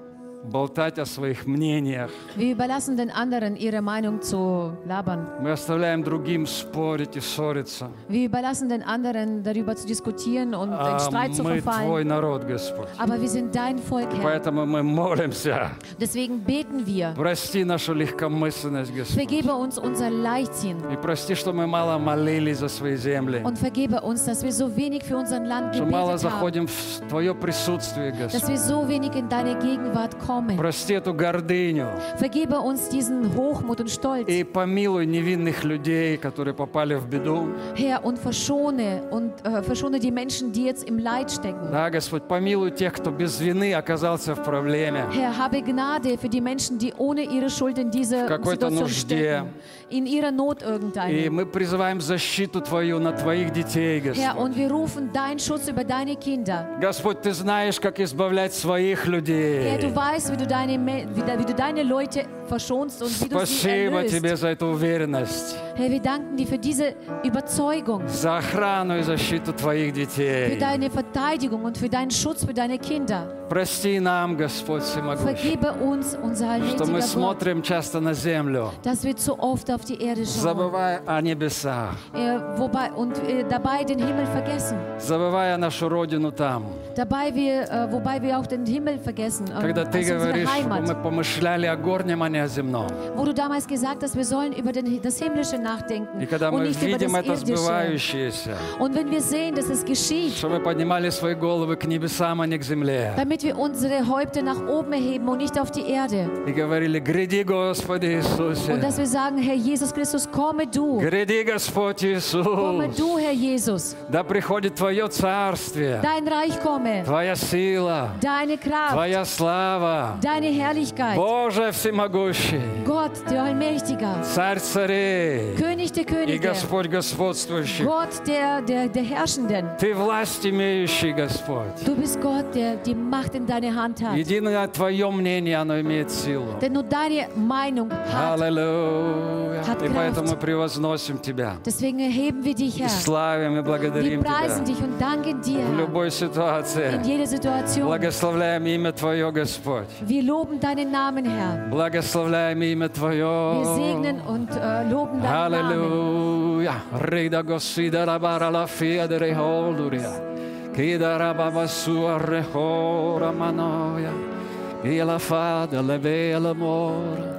болтать о своих мнениях. Wir überlassen den anderen, ihre Meinung zu labern. Мы оставляем другим спорить и ссориться. Wir überlassen den anderen, darüber zu diskutieren und in А Streit zu мы verfallen. Твой народ, Господь. Aber wir sind dein Volk, Herr. Поэтому мы молимся. Deswegen beten wir. Прости нашу легкомысленность, Господь. Vergebe uns unser Leichtsinn И прости, что мы мало молились за свои земли. und vergebe uns, dass wir so wenig für unser Land Что мало заходим в Твое присутствие, Dass Господь. wir so wenig in deine Gegenwart kommen. Прости эту гордыню. Vergebe uns diesen Hochmut und Stolz, И помилуй невинных людей, которые попали в беду. Herr, und verschone und äh, verschone die Menschen, die jetzt im Leid stecken. Да, Господь, помилуй тех, кто без вины оказался в проблеме. Herr, habe Gnade für die Menschen, die ohne ihre Schuld in diese Situation stecken, in ihrer Not И irgendeine. мы призываем защиту Твою на Твоих детей, Herr, Господь. und wir rufen deinen Schutz über deine Kinder. Господь, Ты знаешь, как избавлять своих Herr, людей. du weißt, wie du deine, wie, du deine Leute verschonst und wie du sie erlöst. Тебе за эту уверенность, Herr, wir danken dir für diese Überzeugung, за охрану и защиту Твоих für детей. deine Verteidigung und für deinen Schutz für deine Kinder. Прости нам, Господь Всемогущий, Vergebe uns, unser что мы allmächtiger смотрим часто на землю, dass wir zu oft auf die Erde schauen забывая о небесах, äh, wobei, und äh, dabei den Himmel vergessen. забывая нашу родину там. Dabei wir, äh, wobei wir auch den Himmel vergessen, äh, Когда Ты говоришь, чтобы Heimat. мы помышляли о горнем, а не о земном. Wo du damals gesagt hast, wir sollen über den, das Himmlische nachdenken И когда мы видим это Irdische. сбывающееся, Und wenn wir sehen, dass es geschieht, чтобы мы поднимали свои головы к небесам, а не к земле. damit wir unsere Häupter nach oben erheben und nicht auf die Erde. И говорили, гряди, Господи Иисусе. Und dass wir sagen, Herr Jesus Christus, komme du. Гряди, Господь Komme Иисус. du, Herr Jesus. Да приходит Твое Царствие, Dein Reich komme. Твоя сила, Deine Kraft. Твоя слава. Deine Herrlichkeit. Боже всемогущий, Gott, der Allmächtiger. Царь царей König der и Könige. Господь господствующий. Gott der, der, der Herrschenden. Ты власть имеющий, Господь. Du bist Gott, der die Macht in deine Hand hat. Единое Твое мнение, оно имеет силу. Denn nur deine Meinung hat. Аллилуйя. Hat И Kraft. поэтому мы превозносим Тебя. Deswegen erheben wir dich, И Herr. славим и Wir благодарим preisen Тебя. dich und danken dir, В любой ситуации. In jeder Situation. Благословляем имя Твое, Господь. Wir loben deinen Namen, Herr. Благословляем имя Wir segnen Твое. und äh, loben deinen Namen. Аллилуйя. Рида Госида Рабара Лафия де Рейхолдурия. Кида Рабаба Суа Рехора Маноя. И la fada le vela mora.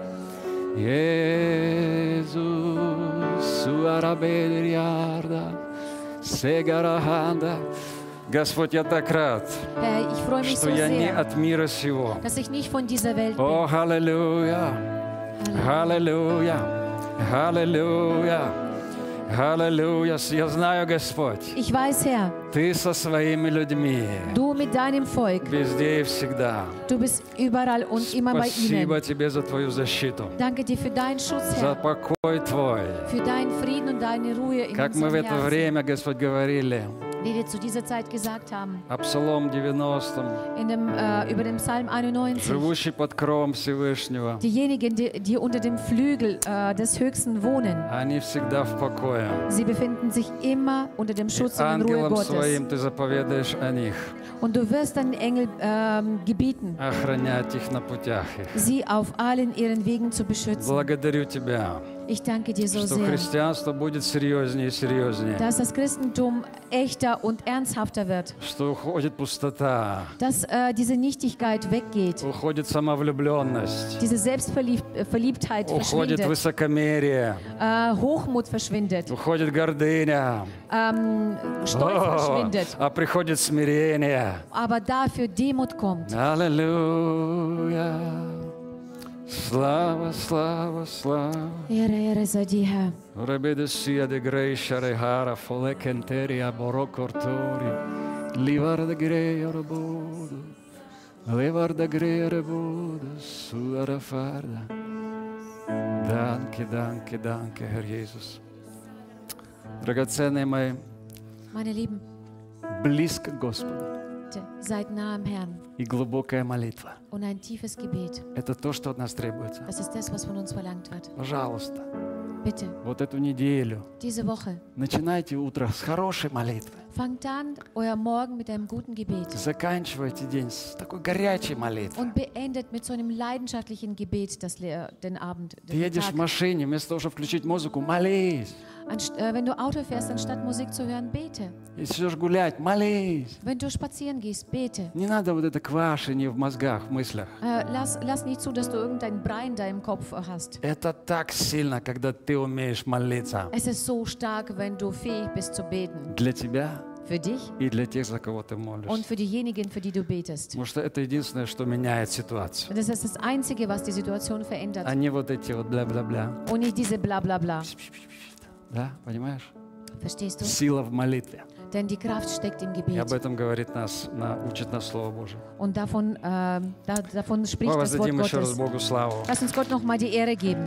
Jesus, sua rabeliarda, segarahanda. Господь, я так рад, Herr, что so я не sehr, от мира сего. О, аллилуйя, аллилуйя, аллилуйя, аллилуйя. Я знаю, Господь, Ich weiß, Herr, Ты со своими людьми, du mit deinem Volk, везде и всегда. du bist überall und immer bei Спасибо ihnen. Тебе за Твою защиту, Danke dir für deinen Schutz, за Herr, покой Твой. für deinen Frieden und deine Ruhe in Как мы в это Herzen. время, Господь, говорили Wie wir zu dieser Zeit gesagt haben, о Псалом 90, in dem, äh, über den Psalm 91. живущий под кровом Всевышнего, Diejenigen, die, die unter dem Flügel äh, des Höchsten wohnen, они всегда в покое. sie befinden sich immer unter dem И Schutz und in Ruhe ангелам Gottes. своим Ты заповедаешь о них, Und du wirst deinen Engel ähm, gebieten, охранять их на путях их. sie auf allen ihren Wegen zu beschützen. Благодарю Тебя Ich danke dir so что sehr, христианство будет серьезнее и серьезнее, dass das Christentum echter und ernsthafter wird, что уходит пустота, dass äh, diese Nichtigkeit weggeht, уходит самовлюбленность, diese Selbstverliebtheit уходит verschwindet, высокомерие, äh, Hochmut verschwindet, уходит гордыня, ähm, Stolz О, verschwindet, а приходит смирение. aber dafür Demut kommt. Аллилуйя. Slava, slava, slava. Ere, ere, zadiha. Rebedecia de greia rehara, folekenteria, borocortori. Livar de greia, robudo. Livar de greia, robudo. sua rafarda. Danke, danke, danke, Herr Jesus. Dragocene mei. Meine Lieben. Blisk Gospel. Bitte seid nah am Herrn и глубокая молитва. und ein tiefes Gebet. Это то, что от нас требуется. Das ist das, was von uns verlangt wird. Пожалуйста, Bitte, вот эту неделю diese Woche, начинайте утро с хорошей молитвы. fangt an euer Morgen mit einem guten Gebet Заканчивайте день с такой горячей молитвой. und beendet mit so einem leidenschaftlichen Gebet das, den Abend, Ты едешь в Tag. машине, вместо того, чтобы включить музыку, молись. Äh, wenn du Auto fährst, anstatt Musik zu hören, bete. Если идешь гулять, молись. Wenn du spazieren gehst, bete. Не надо вот это квашение в мозгах, в мыслях. Äh, lass, lass nicht zu, dass du irgendein Brei in deinem Kopf hast. Это так сильно, когда ты умеешь молиться. Es ist so stark, wenn du fähig bist zu beten. Для тебя Für dich и для тех, за кого ты und молишься. für diejenigen, für die du betest. Потому что это единственное, что меняет ситуацию. Und das ist das Einzige, was die Situation verändert. А не вот эти вот бля-бля-бля. Und nicht diese Blablabla. Да, понимаешь? Verstehst du? Сила в молитве. Denn die Kraft steckt im И об Gebet. этом говорит нас, на, учит нас Слово Божие. Und davon, ähm, da, davon spricht Давай das Wort воздадим еще раз Gottes. Богу славу. Lass uns Gott nochmal die Ehre geben.